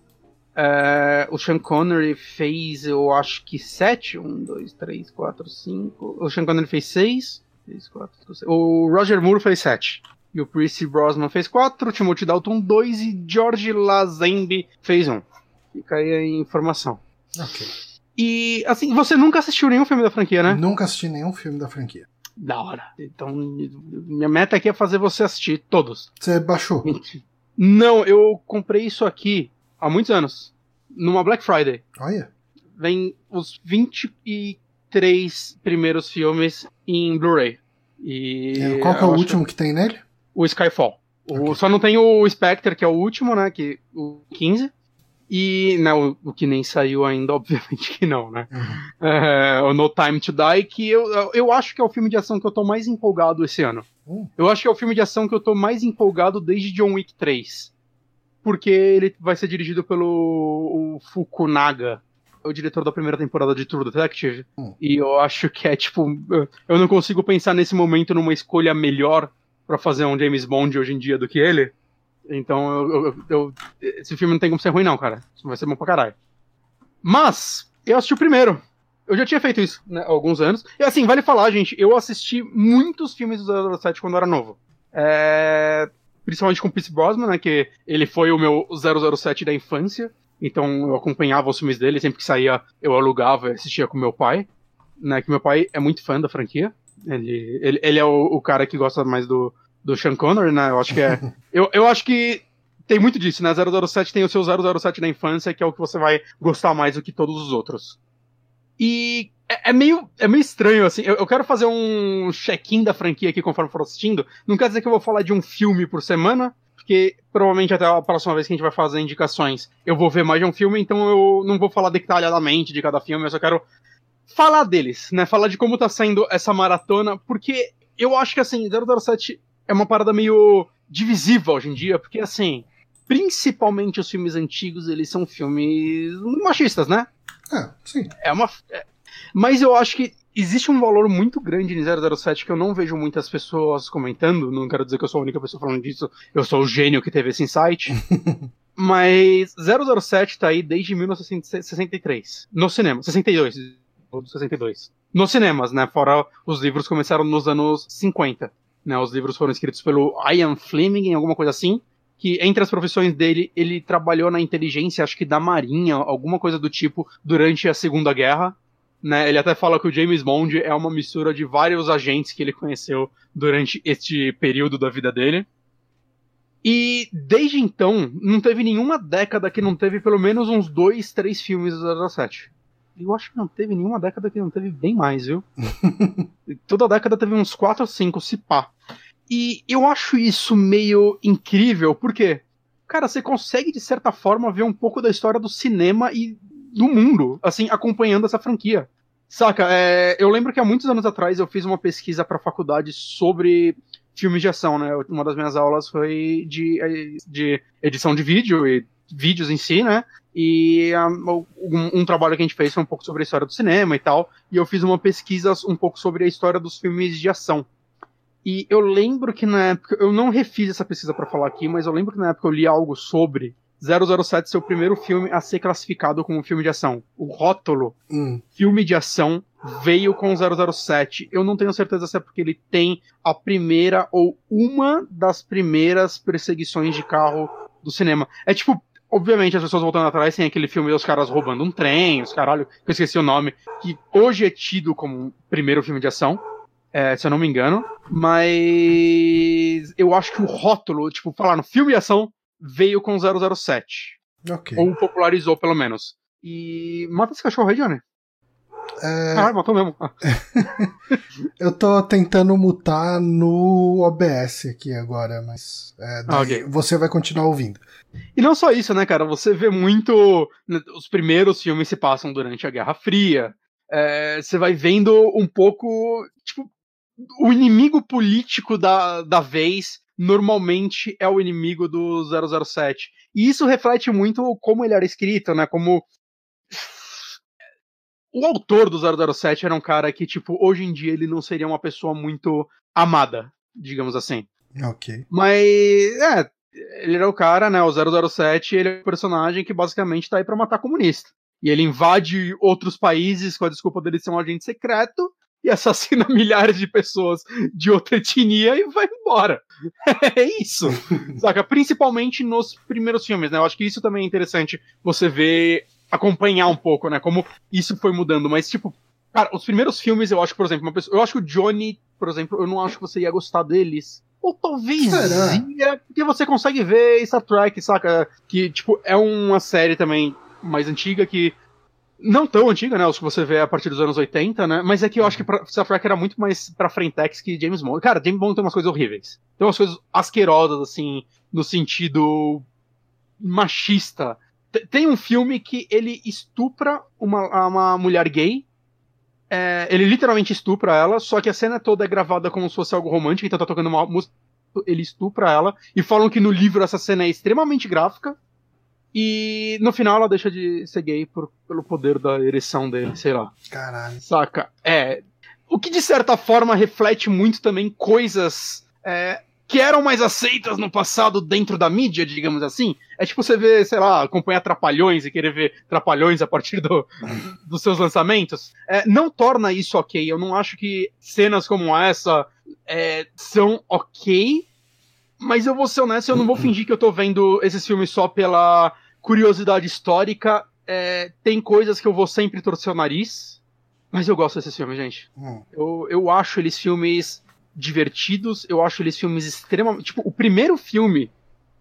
É, o Sean Connery fez, eu acho que sete. Um, dois, três, quatro, cinco. O Sean Connery fez seis. Três, quatro, seis. O Roger Moore fez sete. E o Percy Brosnan fez quatro. O Timothy Dalton dois. E George Lazenby fez um. Fica aí a informação. Ok. E, assim, você nunca assistiu nenhum filme da franquia, né? Nunca assisti nenhum filme da franquia. Da hora. Então, minha meta aqui é fazer você assistir todos. Você baixou? Não, eu comprei isso aqui há muitos anos. Numa Black Friday. Olha. Vem os 23 primeiros filmes em Blu-ray. E. É, qual que é o último que... que tem nele? O Skyfall. Okay. O, só não tem o Spectre, que é o último, né? Que, o 15. E né, o, o, que nem saiu ainda, obviamente que não, né? Uhum. É, o No Time to Die, que eu, eu acho que é o filme de ação que eu tô mais empolgado esse ano. Uhum. Eu acho que é o filme de ação que eu tô mais empolgado desde John Wick 3. Porque ele vai ser dirigido pelo Fukunaga, o diretor da primeira temporada de True Detective. Uhum. E eu acho que é tipo. Eu não consigo pensar nesse momento numa escolha melhor para fazer um James Bond hoje em dia do que ele. Então, eu, eu, eu, esse filme não tem como ser ruim, não, cara. Vai ser bom pra caralho. Mas, eu assisti o primeiro. Eu já tinha feito isso né, há alguns anos. E assim, vale falar, gente, eu assisti muitos filmes do 007 quando eu era novo. É... Principalmente com Pierce Brosnan, né, que ele foi o meu 007 da infância. Então eu acompanhava os filmes dele, sempre que saía eu alugava e assistia com meu pai. Né, que meu pai é muito fã da franquia. Ele, ele, ele é o, o cara que gosta mais do, do Sean Connery, né? Eu acho que é. eu, eu acho que tem muito disso, né? 007 tem o seu 007 da infância, que é o que você vai gostar mais do que todos os outros. E é, é meio, é meio estranho, assim. Eu, eu quero fazer um check-in da franquia aqui conforme for assistindo. Não quer dizer que eu vou falar de um filme por semana, porque provavelmente até a próxima vez que a gente vai fazer indicações, eu vou ver mais de um filme, então eu não vou falar detalhadamente de cada filme, eu só quero falar deles, né? Falar de como tá sendo essa maratona, porque eu acho que assim, 007 é uma parada meio divisiva hoje em dia, porque assim, principalmente os filmes antigos, eles são filmes machistas, né? É, sim. É uma. É, mas eu acho que existe um valor muito grande em 007 que eu não vejo muitas pessoas comentando. Não quero dizer que eu sou a única pessoa falando disso. Eu sou o gênio que teve esse insight. Mas 007 tá aí desde 1963. No cinema. 62. 62. Nos cinemas, né? Fora os livros começaram nos anos 50. Né, os livros foram escritos pelo Ian Fleming, alguma coisa assim. Que entre as profissões dele, ele trabalhou na inteligência, acho que da Marinha, alguma coisa do tipo, durante a Segunda Guerra. Né, ele até fala que o James Bond é uma mistura de vários agentes que ele conheceu durante este período da vida dele. E desde então, não teve nenhuma década que não teve pelo menos uns dois, três filmes do 007. Eu acho que não teve nenhuma década que não teve bem mais, viu? Toda década teve uns 4 ou 5, se pá. E eu acho isso meio incrível, porque, cara, você consegue, de certa forma, ver um pouco da história do cinema e do mundo, assim, acompanhando essa franquia. Saca, é, eu lembro que há muitos anos atrás eu fiz uma pesquisa pra faculdade sobre filmes de ação, né? Uma das minhas aulas foi de, de edição de vídeo e vídeos em si, né? E um, um, trabalho que a gente fez foi um pouco sobre a história do cinema e tal. E eu fiz uma pesquisa um pouco sobre a história dos filmes de ação. E eu lembro que na época, eu não refiz essa pesquisa para falar aqui, mas eu lembro que na época eu li algo sobre 007 ser o primeiro filme a ser classificado como filme de ação. O rótulo hum. filme de ação veio com 007. Eu não tenho certeza se é porque ele tem a primeira ou uma das primeiras perseguições de carro do cinema. É tipo, Obviamente, as pessoas voltando atrás tem aquele filme dos caras roubando um trem, os caralho, que eu esqueci o nome, que hoje é tido como o primeiro filme de ação, é, se eu não me engano. Mas eu acho que o rótulo, tipo, falar no filme de ação, veio com 007. Ok. Ou popularizou, pelo menos. E. Mata esse cachorro aí, Johnny. É... Ah, matou mesmo. Ah. eu tô tentando mutar no OBS aqui agora, mas é, ah, okay. você vai continuar ouvindo. E não só isso, né, cara? Você vê muito. Né, os primeiros filmes se passam durante a Guerra Fria. É, você vai vendo um pouco. O inimigo político da, da vez normalmente é o inimigo do 007. E isso reflete muito como ele era escrito, né? Como o autor do 007 era um cara que, tipo, hoje em dia ele não seria uma pessoa muito amada, digamos assim. Ok. Mas, é, ele era o cara, né, o 007, ele é o personagem que basicamente tá aí pra matar comunista. E ele invade outros países com a desculpa dele ser um agente secreto e assassina milhares de pessoas de outra etnia e vai embora. é isso. Saca? Principalmente nos primeiros filmes, né? Eu acho que isso também é interessante você ver acompanhar um pouco, né? Como isso foi mudando. Mas, tipo, cara, os primeiros filmes, eu acho que, por exemplo, uma pessoa, eu acho que o Johnny, por exemplo, eu não acho que você ia gostar deles. Ou talvez ia, porque você consegue ver Star Trek, saca? Que, tipo, é uma série também mais antiga que. Não tão antiga, né? Os que você vê a partir dos anos 80, né? Mas é que eu acho que pra, era muito mais pra Frentex que James Bond. Cara, James Bond tem umas coisas horríveis. Tem umas coisas asquerosas, assim, no sentido machista tem um filme que ele estupra uma, uma mulher gay. É, ele literalmente estupra ela, só que a cena toda é gravada como se fosse algo romântico, então tá tocando uma música, ele estupra ela, e falam que no livro essa cena é extremamente gráfica, e no final ela deixa de ser gay por, pelo poder da ereção dele, sei lá. Caralho. Saca? É. O que de certa forma reflete muito também coisas é, que eram mais aceitas no passado dentro da mídia, digamos assim. É tipo você ver, sei lá, acompanhar Trapalhões e querer ver Trapalhões a partir do, dos seus lançamentos. É, não torna isso ok. Eu não acho que cenas como essa é, são ok. Mas eu vou ser honesto, eu não vou fingir que eu tô vendo esses filmes só pela curiosidade histórica. É, tem coisas que eu vou sempre torcer o nariz. Mas eu gosto desses filmes, gente. Hum. Eu, eu acho eles filmes divertidos, eu acho eles filmes extremamente. Tipo, o primeiro filme.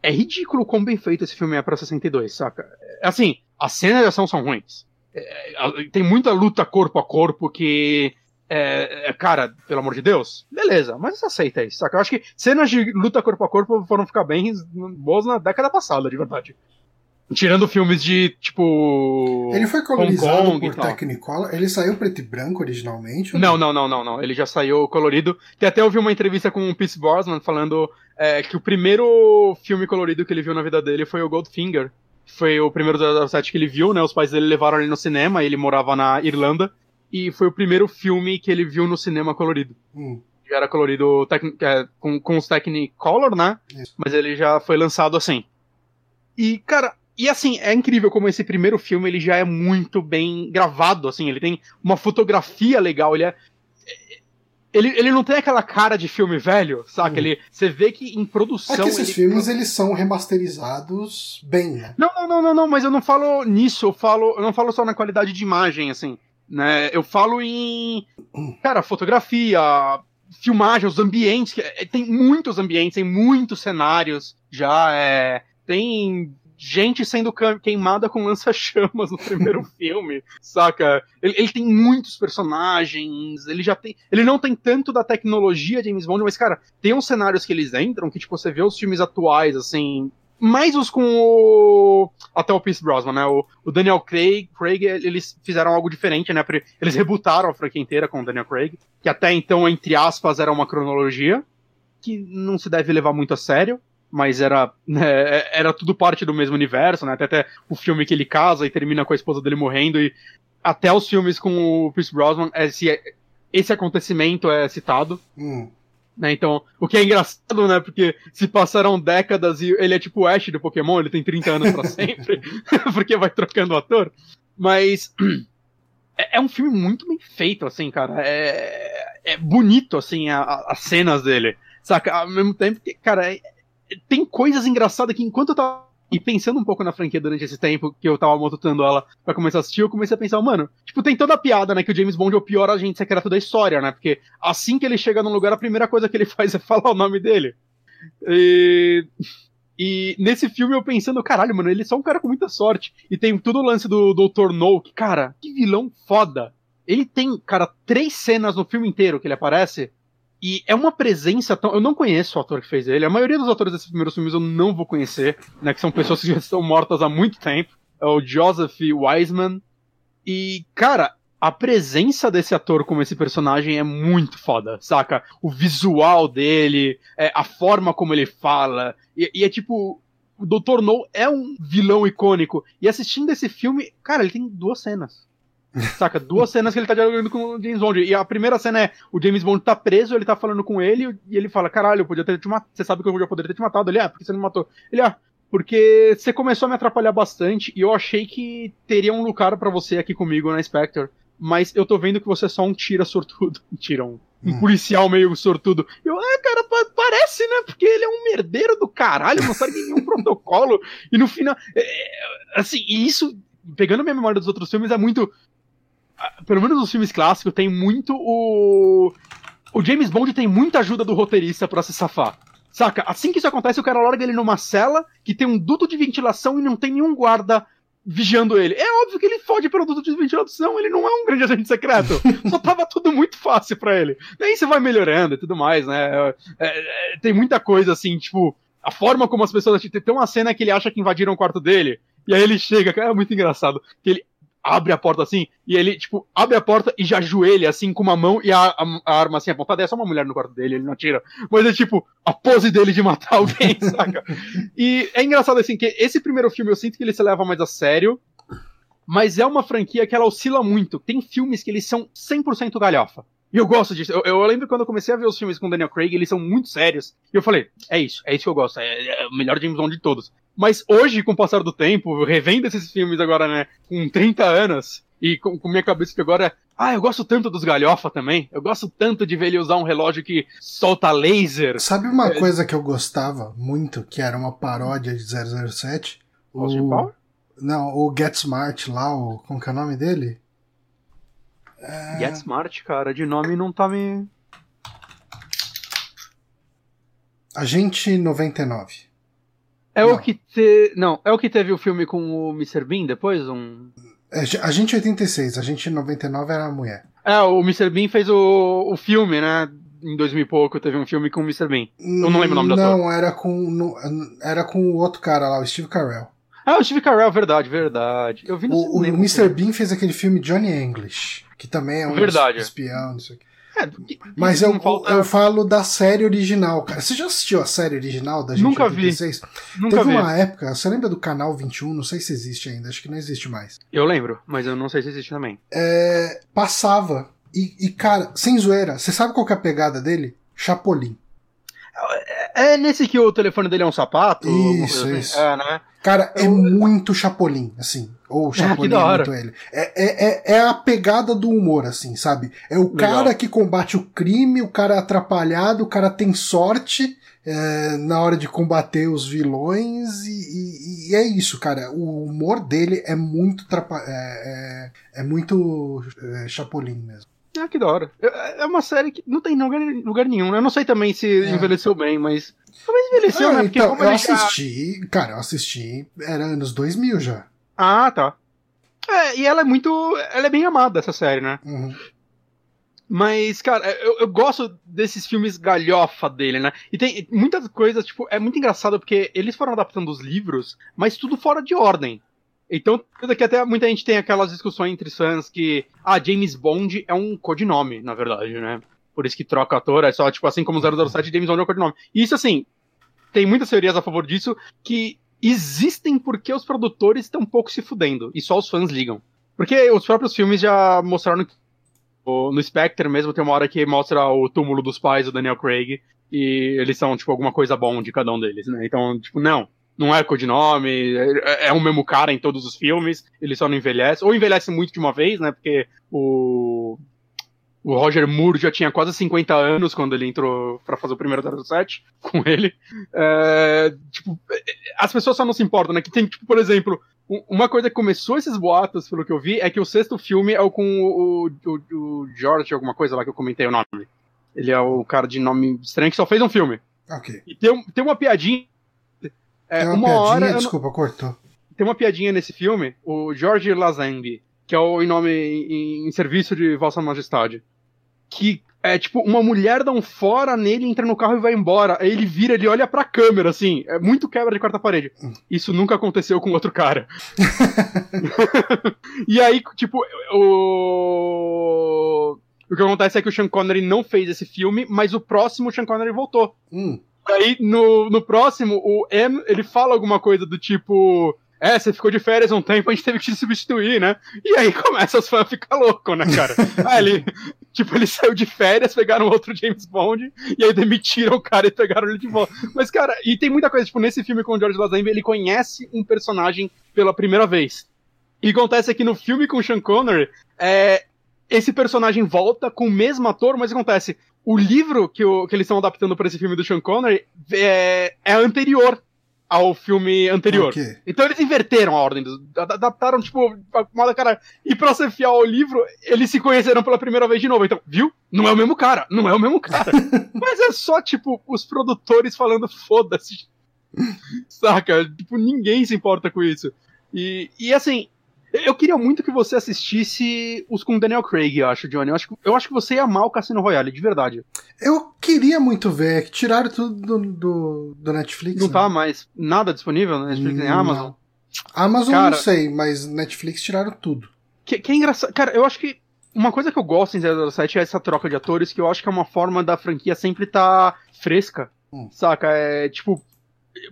É ridículo quão bem feito esse filme é pra 62, saca? É, assim, as cenas de ação são ruins. É, tem muita luta corpo a corpo que. É, é, cara, pelo amor de Deus, beleza, mas você aceita isso, saca? Eu acho que cenas de luta corpo a corpo foram ficar bem boas na década passada, de verdade. Tirando filmes de, tipo. Ele foi colorizado por Technicolor? Ele saiu preto e branco originalmente? Não, não, não, não, não. Ele já saiu colorido. Tem até ouvi uma entrevista com o Pierce Brosnan falando é, que o primeiro filme colorido que ele viu na vida dele foi o Goldfinger. Foi o primeiro 007 que ele viu, né? Os pais dele levaram ele no cinema, ele morava na Irlanda. E foi o primeiro filme que ele viu no cinema colorido. Hum. Já era colorido é, com, com os Technicolor, né? Isso. Mas ele já foi lançado assim. E, cara, e assim, é incrível como esse primeiro filme ele já é muito bem gravado, assim, ele tem uma fotografia legal, ele é. Ele, ele não tem aquela cara de filme velho, saca? Hum. Ele, você vê que em produção. É que esses ele... filmes eles são remasterizados bem, né? Não, não, não, não, não, mas eu não falo nisso, eu falo. Eu não falo só na qualidade de imagem, assim. Né? Eu falo em. Cara, fotografia, filmagem, os ambientes. É, tem muitos ambientes, tem muitos cenários já. É, tem gente sendo queimada com lança-chamas no primeiro filme, saca? Ele, ele, tem muitos personagens, ele já tem. Ele não tem tanto da tecnologia de James Bond, mas, cara, tem uns cenários que eles entram que, tipo, você vê os filmes atuais, assim. Mais os com o. Até o Pierce Brosnan, né? O, o Daniel Craig, Craig, eles fizeram algo diferente, né? Eles rebutaram a franquia inteira com o Daniel Craig, que até então, entre aspas, era uma cronologia, que não se deve levar muito a sério mas era, né, era tudo parte do mesmo universo, né? Até, até o filme que ele casa e termina com a esposa dele morrendo, e até os filmes com o Pierce Brosnan, esse, esse acontecimento é citado. Hum. Né, então, o que é engraçado, né? Porque se passaram décadas e ele é tipo o Ash do Pokémon, ele tem 30 anos para sempre, porque vai trocando o ator. Mas é, é, um filme muito bem feito, assim, cara. É, é bonito, assim, a, a, as cenas dele. Saca? Ao mesmo tempo que, cara, é, tem coisas engraçadas que enquanto eu tava e pensando um pouco na franquia durante esse tempo que eu tava montando ela para começar a assistir, eu comecei a pensar, mano, tipo, tem toda a piada, né, que o James Bond é o pior agente secreto da história, né? Porque assim que ele chega num lugar, a primeira coisa que ele faz é falar o nome dele. E, e nesse filme eu pensando, caralho, mano, ele é só um cara com muita sorte. E tem todo o lance do Dr. No, que, cara, que vilão foda. Ele tem, cara, três cenas no filme inteiro que ele aparece e é uma presença tão. Eu não conheço o ator que fez ele. A maioria dos atores desses primeiros filmes eu não vou conhecer, né? Que são pessoas que já estão mortas há muito tempo. É o Joseph Wiseman. E, cara, a presença desse ator como esse personagem é muito foda, saca? O visual dele, é, a forma como ele fala. E, e é tipo. O Dr. No é um vilão icônico. E assistindo esse filme, cara, ele tem duas cenas. Saca? Duas cenas que ele tá dialogando com o James Bond. E a primeira cena é: o James Bond tá preso, ele tá falando com ele, e ele fala: Caralho, eu podia ter te matado. Você sabe que eu já poderia ter te matado. Ele, ah, por que você não me matou? Ele, ah, porque você começou a me atrapalhar bastante e eu achei que teria um lugar para você aqui comigo na Spectre. Mas eu tô vendo que você é só um tira sortudo. Tira um, um hum. policial meio sortudo. Eu, ah, cara, parece, né? Porque ele é um merdeiro do caralho, não sabe nenhum protocolo. E no final. É, é, assim, e isso, pegando minha memória dos outros filmes, é muito pelo menos nos filmes clássicos, tem muito o. O James Bond tem muita ajuda do roteirista para se safar. Saca? Assim que isso acontece, o cara larga ele numa cela que tem um duto de ventilação e não tem nenhum guarda vigiando ele. É óbvio que ele fode pelo duto de ventilação, ele não é um grande agente secreto. Só tava tudo muito fácil para ele. Daí você vai melhorando e tudo mais, né? É, é, tem muita coisa assim, tipo, a forma como as pessoas. Tem uma cena que ele acha que invadiram o quarto dele. E aí ele chega, cara, é muito engraçado. Que ele abre a porta assim, e ele, tipo, abre a porta e já ajoelha assim com uma mão e a, a, a, arma assim apontada. É só uma mulher no quarto dele, ele não atira. Mas é tipo, a pose dele de matar alguém, saca? E é engraçado assim que esse primeiro filme eu sinto que ele se leva mais a sério, mas é uma franquia que ela oscila muito. Tem filmes que eles são 100% galhofa. E eu gosto disso. Eu, eu, lembro quando eu comecei a ver os filmes com Daniel Craig, eles são muito sérios. E eu falei, é isso, é isso que eu gosto. É, é o melhor James Bond de todos. Mas hoje, com o passar do tempo, revendo esses filmes agora, né, com 30 anos, e com, com minha cabeça que agora é, ah, eu gosto tanto dos galhofa também. Eu gosto tanto de ver ele usar um relógio que solta laser. Sabe uma é... coisa que eu gostava muito, que era uma paródia de 007? Austin o... Power? Não, o Get Smart lá, o... como que é o nome dele? É... Get Smart, cara, de nome não tá me... Agente 99. É não. o que te... Não, é o que teve o filme com o Mr. Bean depois? Um... É, a gente 86, a gente 99 era a mulher. É, o Mr. Bean fez o, o filme, né? Em 2000 e pouco teve um filme com o Mr. Bean. Eu não lembro o nome da Não, era com, no, era com o outro cara lá, o Steve Carell. Ah, o Steve Carell, verdade, verdade. Eu vi no O, o Mr. Bean fez aquele filme Johnny English, que também é um Verdade. espião, não sei o quê. É, que- Mas eu, falta- eu falo da série original, cara. Você já assistiu a série original da gente Nunca vi. 86? Nunca Teve vi. uma época, você lembra do canal 21? Não sei se existe ainda, acho que não existe mais. Eu lembro, mas eu não sei se existe também. É, passava. E, e, cara, sem zoeira, você sabe qual que é a pegada dele? Chapolin. É nesse que o telefone dele é um sapato? Isso, assim? isso. É, né? Cara, é Eu- muito Chapolin, assim. Ou Chapolin da é muito ele. É, é, é, é a pegada do humor, assim, sabe? É o Legal. cara que combate o crime, o cara atrapalhado, o cara tem sorte é, na hora de combater os vilões, e, e- e é isso, cara. O humor dele é muito trapa é, é, é muito é, Chapolin mesmo. Ah, que da hora. É é uma série que não tem lugar, lugar nenhum. né? Eu não sei também se É. envelheceu bem, mas. Talvez envelheceu, Ah, né? Porque então, eu ele já- assisti, cara, eu assisti, era anos 2000 já. Ah, tá. É, e ela é muito. Ela é bem amada, essa série, né? Uhum. Mas, cara, eu, eu gosto desses filmes galhofa dele, né? E tem muitas coisas, tipo, é muito engraçado porque eles foram adaptando os livros, mas tudo fora de ordem. Então, que até muita gente tem aquelas discussões entre fãs que, ah, James Bond é um codinome, na verdade, né? Por isso que troca ator, é só, tipo, assim como 007, James Bond é um codinome. E isso, assim, tem muitas teorias a favor disso que existem porque os produtores estão um pouco se fudendo e só os fãs ligam. Porque os próprios filmes já mostraram que no Spectre mesmo tem uma hora que mostra o túmulo dos pais do Daniel Craig e eles são, tipo, alguma coisa bom de cada um deles, né? Então, tipo, não. Não é codinome, é, é o mesmo cara em todos os filmes, ele só não envelhece. Ou envelhece muito de uma vez, né? Porque o. O Roger Moore já tinha quase 50 anos quando ele entrou pra fazer o primeiro 07 com ele. É, tipo, as pessoas só não se importam, né? Que tem, tipo, por exemplo, um- uma coisa que começou esses boatos, pelo que eu vi, é que o sexto filme é o com o, o, o George, alguma coisa lá que eu comentei o nome. Ele é o cara de nome estranho que só fez um filme. Ok. E tem, tem uma piadinha. É, Tem uma, uma, piadinha, hora. não- desculpa, cortou. tem uma piadinha nesse filme, o George Lazenby, que é o em nome em, em serviço de Vossa Majestade, que é tipo uma mulher dá um fora nele, entra no carro e vai embora. Aí ele vira, ele olha pra câmera, assim, é muito quebra de quarta parede. Isso nunca aconteceu com outro cara. e aí, tipo, o. O que acontece é que o Sean Connery não fez esse filme, mas o próximo o Sean Connery voltou. Hum, Aí, no, no próximo, o M, ele fala alguma coisa do tipo... É, você ficou de férias um tempo, a gente teve que te substituir, né? E aí começa os fãs a ficar loucos, né, cara? aí ele... Tipo, ele saiu de férias, pegaram outro James Bond, e aí demitiram o cara e pegaram ele de volta. Mas, cara, e tem muita coisa, tipo, nesse filme com o George Lazenby, ele conhece um personagem pela primeira vez. E acontece que no filme com o Sean Connery, é, esse personagem volta com o mesmo ator, mas acontece? O livro que, o- que eles estão adaptando para esse filme do Sean Connery é, é anterior ao filme anterior. ok. Então eles inverteram a ordem, dos, adaptaram, tipo, a moda cara. E pra ser fiel ao livro, eles se conheceram pela primeira vez de novo. Então, viu? Não é o mesmo cara, não é o mesmo cara. Mas é só, tipo, os produtores falando foda-se. Saca? Tipo, ninguém se importa com isso. E, e assim, eu queria muito que você assistisse os com Daniel Craig, eu acho, Johnny. Eu acho, que- eu acho que você ia amar o Cassino Royale, de verdade. Eu queria muito ver, é que tiraram tudo do, do, do Netflix. Não né? tá mais nada disponível na Netflix nem. Amazon. Amazon Cara- não sei, mas Netflix tiraram tudo. Que, que é engraçado. Cara, eu acho que uma coisa que eu gosto em 007 é essa troca de atores, que eu acho que é uma forma da franquia sempre tá fresca. Hum. Saca? É tipo.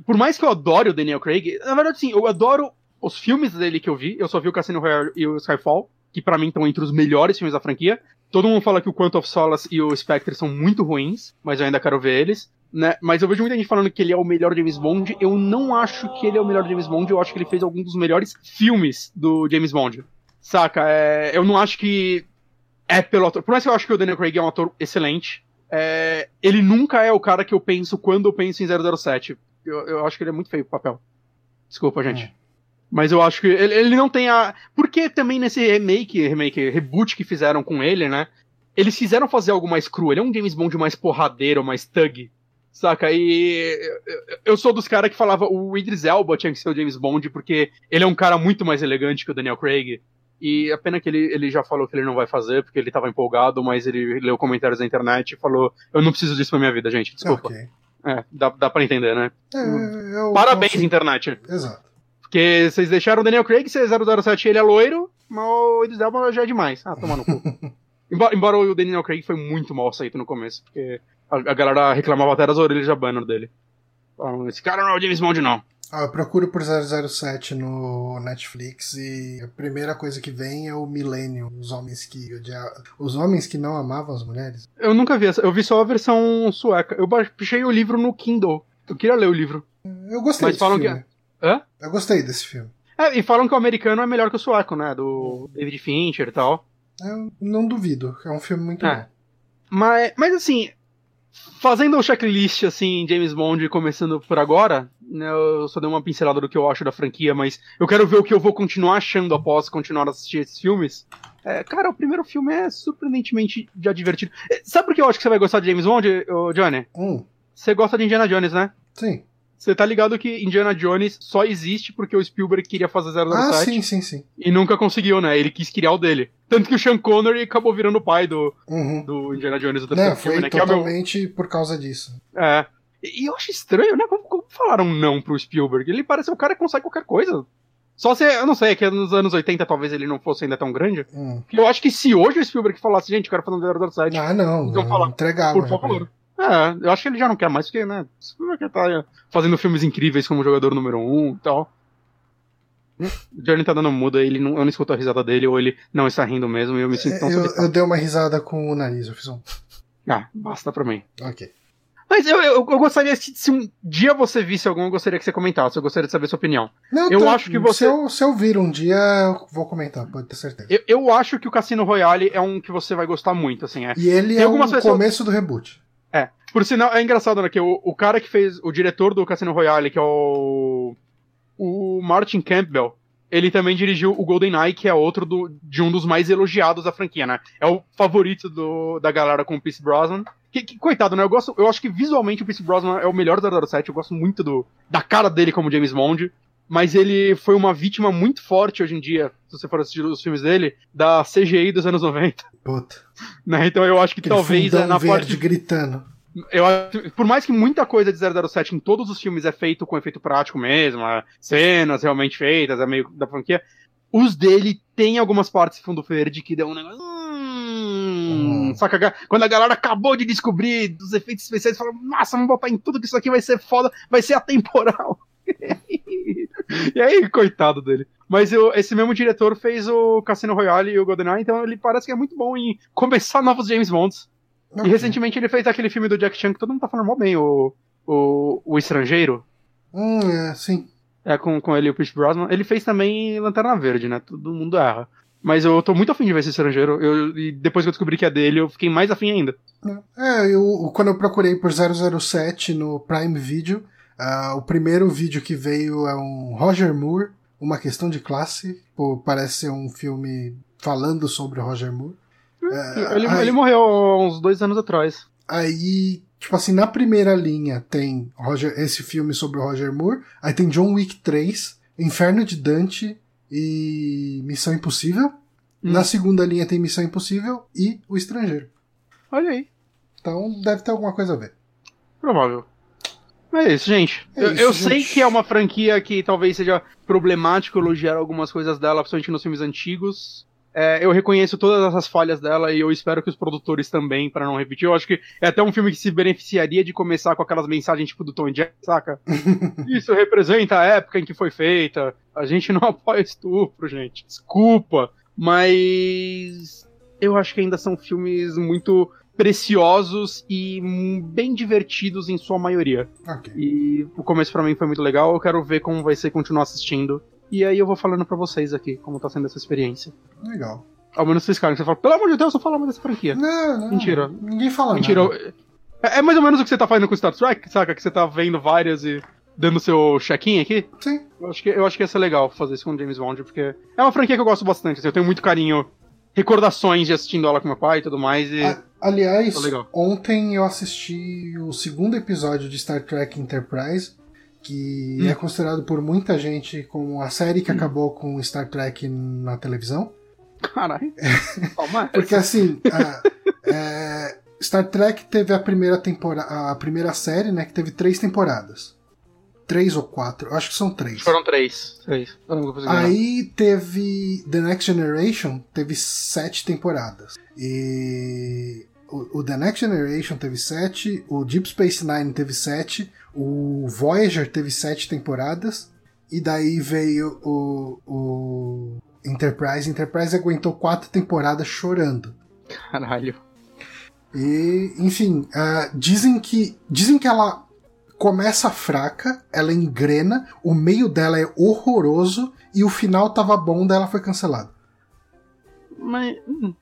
Por mais que eu adore o Daniel Craig, na verdade, sim, eu adoro os filmes dele que eu vi. Eu só vi o Cassino Royale e o Skyfall, que pra mim estão entre os melhores filmes da franquia. Todo mundo fala que o Quantum of Solace e o Spectre são muito ruins, mas eu ainda quero ver eles. Né? Mas eu vejo muita gente falando que ele é o melhor James Bond. Eu não acho que ele é o melhor James Bond, eu acho que ele fez algum dos melhores filmes do James Bond. Saca? É, eu não acho que é pelo ator. Por mais que eu acho que o Daniel Craig é um ator excelente, é, ele nunca é o cara que eu penso quando eu penso em 007. Eu, eu acho que ele é muito feio o papel. Desculpa, gente. Hum. Mas eu acho que ele, ele não tem a. Porque também nesse remake, remake, reboot que fizeram com ele, né? Eles fizeram fazer algo mais cru. Ele é um James Bond mais porradeiro, mais thug. Saca? E eu- sou dos caras que falava o Idris Elba tinha que ser o James Bond porque ele é um cara muito mais elegante que o Daniel Craig. E a pena que ele, ele já falou que ele não vai fazer porque ele tava empolgado, mas ele leu comentários na internet e falou: Eu não preciso disso pra minha vida, gente. Desculpa. Ok. É, dá, dá pra entender, né? É, Parabéns, consigo- internet. Exato. Porque vocês deixaram o Daniel Craig ser 007 ele é loiro, mas o Idris Elba já é demais. Ah, toma no cu. embora, embora o Daniel Craig foi muito mal aceito no começo, porque a, a galera reclamava até das orelhas de banner dele. Falaram, esse cara não é o James Bond, não. Ah, eu procuro por 007 no Netflix e a primeira coisa que vem é o Millennium, os homens que odiavam, os homens que não amavam as mulheres. Eu nunca vi essa, eu vi só a versão sueca. Eu baixei o livro no Kindle. Eu queria ler o livro. Eu gostei Mas falam filme. que Hã? Eu gostei desse filme. É, e falam que o americano é melhor que o sueco, né? Do David Fincher e tal. Eu não duvido, é um filme muito É. bom. Mas, mas assim, fazendo o checklist, assim, James Bond, começando por agora, né, eu só dei uma pincelada do que eu acho da franquia, mas eu quero ver o que eu vou continuar achando após continuar a assistir esses filmes. É, cara, o primeiro filme é surpreendentemente já divertido. É, Sabe por que eu acho que você vai gostar de James Bond, Johnny? Hum, Você gosta de Indiana Jones, né? sim. Você tá ligado que Indiana Jones só existe porque o Spielberg queria fazer 007 Ah, sim, sim, sim. e nunca conseguiu, né? Ele quis criar o dele. Tanto que o Sean Connery acabou virando o pai do, Uhum. do Indiana Jones do Não, filme, foi né? Que é o meu, totalmente por causa disso. É. E eu acho estranho, né? Como, como falaram não pro Spielberg? Ele parece um cara que consegue qualquer coisa. Só se, eu não sei, é que nos anos 80 talvez ele não fosse ainda tão grande. Hum. Eu acho que se hoje o Spielberg falasse, gente, eu quero fazer um 007, Ah, não, Então não fala, entregava. por né, favor. É, eu acho que ele já não quer mais, porque, né? O Spielberg tá fazendo filmes incríveis como jogador número um e tal. O Johnny tá dando muda, ele não, eu não escuto a risada dele, ou ele não está rindo mesmo, e eu me sinto tão É, Eu, eu dei uma risada com o nariz, eu fiz um. Ah, basta pra mim. Ok. Mas eu, eu, eu gostaria, se, se um dia você visse algum, eu gostaria que você comentasse, eu gostaria de saber sua opinião. Não, Eu tá- acho que você- Se eu, se eu vir um dia, eu vou comentar, pode ter certeza. Eu, eu acho que o Cassino Royale é um que você vai gostar muito, assim, é. E ele Tem é o pessoas- começo do reboot. Por sinal, é engraçado, né, que o, o cara que fez, o diretor do Cassino Royale, que é o, o Martin Campbell, ele também dirigiu o GoldenEye, que é outro do, de um dos mais elogiados da franquia, né? É o favorito do, da galera com o Pierce Brosnan. Que, que, coitado, né? Eu, gosto, eu acho que visualmente o Pierce Brosnan é o melhor 007, eu gosto muito do, da cara dele como James Bond. Mas ele foi uma vítima muito forte hoje em dia, se você for assistir os filmes dele, da CGI dos anos 90. Puta. Né? Então eu acho que Aquele talvez é na verde parte gritando. Eu por mais que muita coisa de 007 em todos os filmes é feito com efeito prático mesmo, é cenas realmente feitas, é meio da franquia, os dele tem algumas partes de fundo verde que dão um negócio. Hum, Hum. Saca? Quando a galera acabou de descobrir dos efeitos especiais, fala, nossa, vamos botar em tudo que isso aqui vai ser foda, vai ser atemporal. e aí, coitado dele. Mas eu- esse mesmo diretor fez o Cassino Royale e o GoldenEye, então ele parece que é muito bom em começar novos James Bonds. E recentemente ele fez aquele filme do Jack Chan que todo mundo tá falando mó bem, o, o, o Estrangeiro. Hum, é, sim. É com, com ele e o Pierce Brosnan. Ele fez também Lanterna Verde, né? Todo mundo erra. Mas eu tô muito afim de ver esse estrangeiro. Eu, e depois que eu descobri que é dele, eu fiquei mais afim ainda. É, eu, quando eu procurei por 007 no Prime Video, ah, o primeiro vídeo que veio é um Roger Moore, Uma Questão de Classe. Pô, parece ser um filme falando sobre Roger Moore. É, ele, aí- ele morreu há uns dois anos atrás. Aí, tipo assim, na primeira linha tem Roger, esse filme sobre o Roger Moore, aí tem John Wick 3, Inferno de Dante e Missão Impossível. Hum. Na segunda linha tem Missão Impossível e O Estrangeiro. Olha aí. Então deve ter alguma coisa a ver. Provável. É isso, gente. É eu isso, eu gente. sei que é uma franquia que talvez seja problemático elogiar algumas coisas dela, principalmente nos filmes antigos. É, eu reconheço todas essas falhas dela e eu espero que os produtores também, para não repetir. Eu acho que é até um filme que se beneficiaria de começar com aquelas mensagens tipo do Tom Jack, saca? Isso representa a época em que foi feita. A gente não apoia estupro, gente. Desculpa. Mas eu acho que ainda são filmes muito preciosos e bem divertidos em sua maioria. Ok. E o começo pra mim foi muito legal. Eu quero ver como vai ser continuar assistindo. E aí eu vou falando pra vocês aqui como tá sendo essa experiência. Legal. Ao menos vocês caras, você fala, pelo amor de Deus, não fala mais dessa franquia. Não, não. Mentira. Ninguém fala Mentira. nada. eu- É, é mais ou menos o que você tá fazendo com Star Trek, saca? Que você tá vendo várias e dando seu check-in aqui. Sim. Eu acho, que, eu acho que ia ser legal fazer isso com James Bond, porque é uma franquia que eu gosto bastante. assim, eu tenho muito carinho, recordações de assistindo ela com meu pai e tudo mais. E... A- aliás, Tá ontem eu assisti o segundo episódio de Star Trek Enterprise, que Hum. é considerado por muita gente como a série que acabou com Star Trek na televisão. Caralho. Calma. Porque assim, a- é, Star Trek teve a primeira temporada, a primeira série, né, que teve três temporadas. três ou quatro, acho que são três. Foram três. três. Aí teve The Next Generation, teve sete temporadas. E o, o The Next Generation teve sete, o Deep Space Nine teve sete, o Voyager teve sete temporadas, e daí veio o, o Enterprise. Enterprise aguentou quatro temporadas chorando. Caralho. E, enfim, uh, dizem que dizem que ela começa fraca, ela engrena, o meio dela é horroroso e o final tava bom, daí ela foi cancelada. Mas, hum.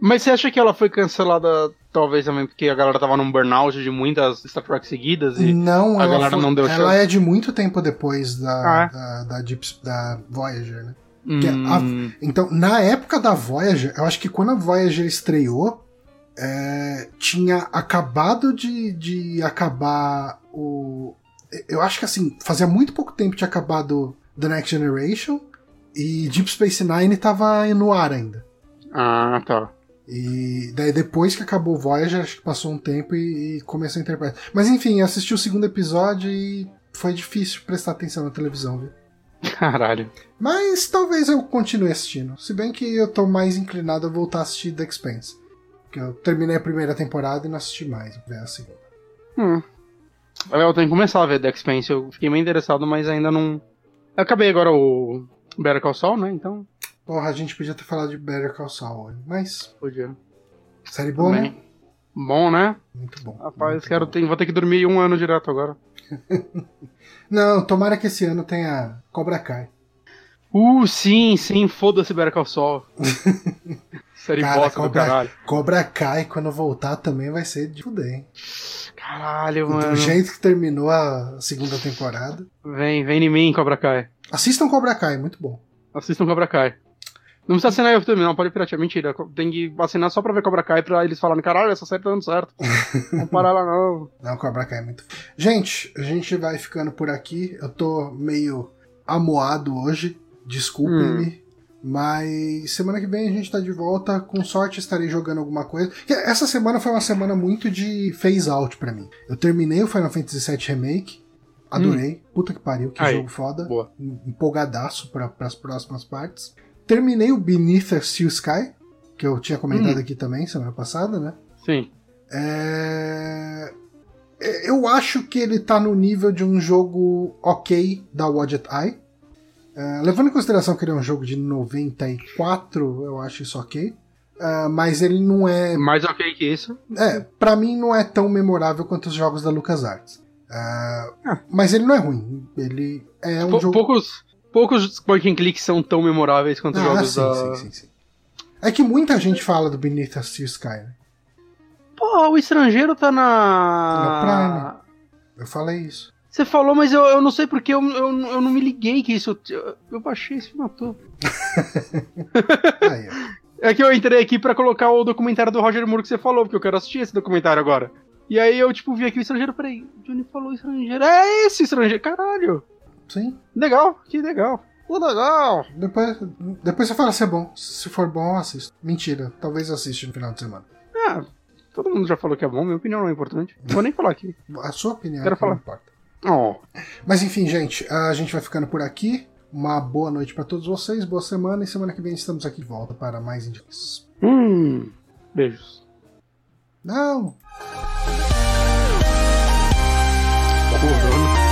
Mas você acha que ela foi cancelada talvez também porque a galera tava num burnout de muitas Star Trek seguidas e não, a galera foi, não deu Ela chance? é de muito tempo depois da, Ah, é? da, da, Deep- da Voyager, né? Hum, Que a- então, na época da Voyager, eu acho que quando a Voyager estreou, é, tinha acabado de, de acabar o. Eu acho que assim, fazia muito pouco tempo que tinha acabado The Next Generation e Deep Space Nine tava no ar ainda. Ah, tá. E daí depois que acabou o Voyager, acho que passou um tempo e, e começou a interpretar. Mas enfim, eu assisti o segundo episódio e foi difícil prestar atenção na televisão, viu? Caralho. Mas talvez eu continue assistindo. Se bem que eu tô mais inclinado a voltar a assistir The Expanse. Porque eu terminei a primeira temporada e não assisti mais. Ver a segunda. Hum. Eu tenho que começar a ver The Expanse. Eu fiquei meio interessado, mas ainda não. Eu acabei agora o Better Call Saul, né? Então, Porra, a gente podia ter falado de Better Call Saul. Mas, podia. série boa, né? Também. Bom, né? Muito bom. Rapaz, muito quero bom. ter, vou ter que dormir um ano direto agora. Não, tomara que esse ano tenha Cobra Kai. Uh, sim, sim, foda-se Better Call Saul. Série Cara, bosta do Cobra, caralho. Cobra Kai, quando voltar, também vai ser de fuder, hein? Caralho, mano. Do jeito que terminou a segunda temporada. Vem, vem em mim, Cobra Kai. Assistam Cobra Kai, muito bom. Assistam Cobra Kai. Não precisa assinar eu também, não, pode piratear. Mentira, tem que assinar só pra ver Cobra Kai pra eles falarem, caralho, essa série tá dando certo. Não parar lá não. Não, Cobra Kai é muito. Gente, a gente vai ficando por aqui. Eu tô meio amoado hoje. Desculpem-me. Mas semana que vem a gente tá de volta. Com sorte estarei jogando alguma coisa. Essa semana foi uma semana muito de phase out pra mim. Eu terminei o Final Fantasy VII Remake. Adorei. Puta que pariu, que Aí, jogo foda. boa. Empolgadaço para as próximas partes. Terminei o Beneath a Steel Sky, que eu tinha comentado Hum. aqui também semana passada, né? Sim. É... Eu acho que ele tá no nível de um jogo ok da Wadget Eye. É, levando em consideração que ele é um jogo de 94, eu acho isso ok. É, mas ele não é. Mais ok que isso. É, pra mim não é tão memorável quanto os jogos da LucasArts. É, Ah. Mas ele não é ruim. Ele é um Pou- jogo. Poucos, poucos point and click são tão memoráveis quanto os Ah, jogos sim, da... sim, sim, sim. É que muita gente fala do Beneath a Steel Sky, né? Pô, o estrangeiro tá na... Eu falei isso. Você falou, mas eu, eu não sei porque eu, eu, eu não me liguei que isso... Eu, eu baixei esse matou. Aí, ó. É que eu entrei aqui pra colocar o documentário do Roger Moore que você falou, porque eu quero assistir esse documentário agora. E aí eu, tipo, vi aqui o estrangeiro, peraí, o Johnny falou estrangeiro. É esse estrangeiro, caralho. Sim. Legal, que legal. Legal. Depois, depois você fala se é bom. Se for bom, eu assisto. Mentira. Talvez eu assista no final de semana. Ah, todo mundo já falou que é bom, minha opinião não é importante. Não vou nem falar aqui. A sua opinião Quero é que não falar. importa. Oh. Mas enfim, gente, a gente vai ficando por aqui. Uma boa noite pra todos vocês, boa semana e semana que vem estamos aqui de volta para mais indicações. Hum. Beijos. Não! Corona.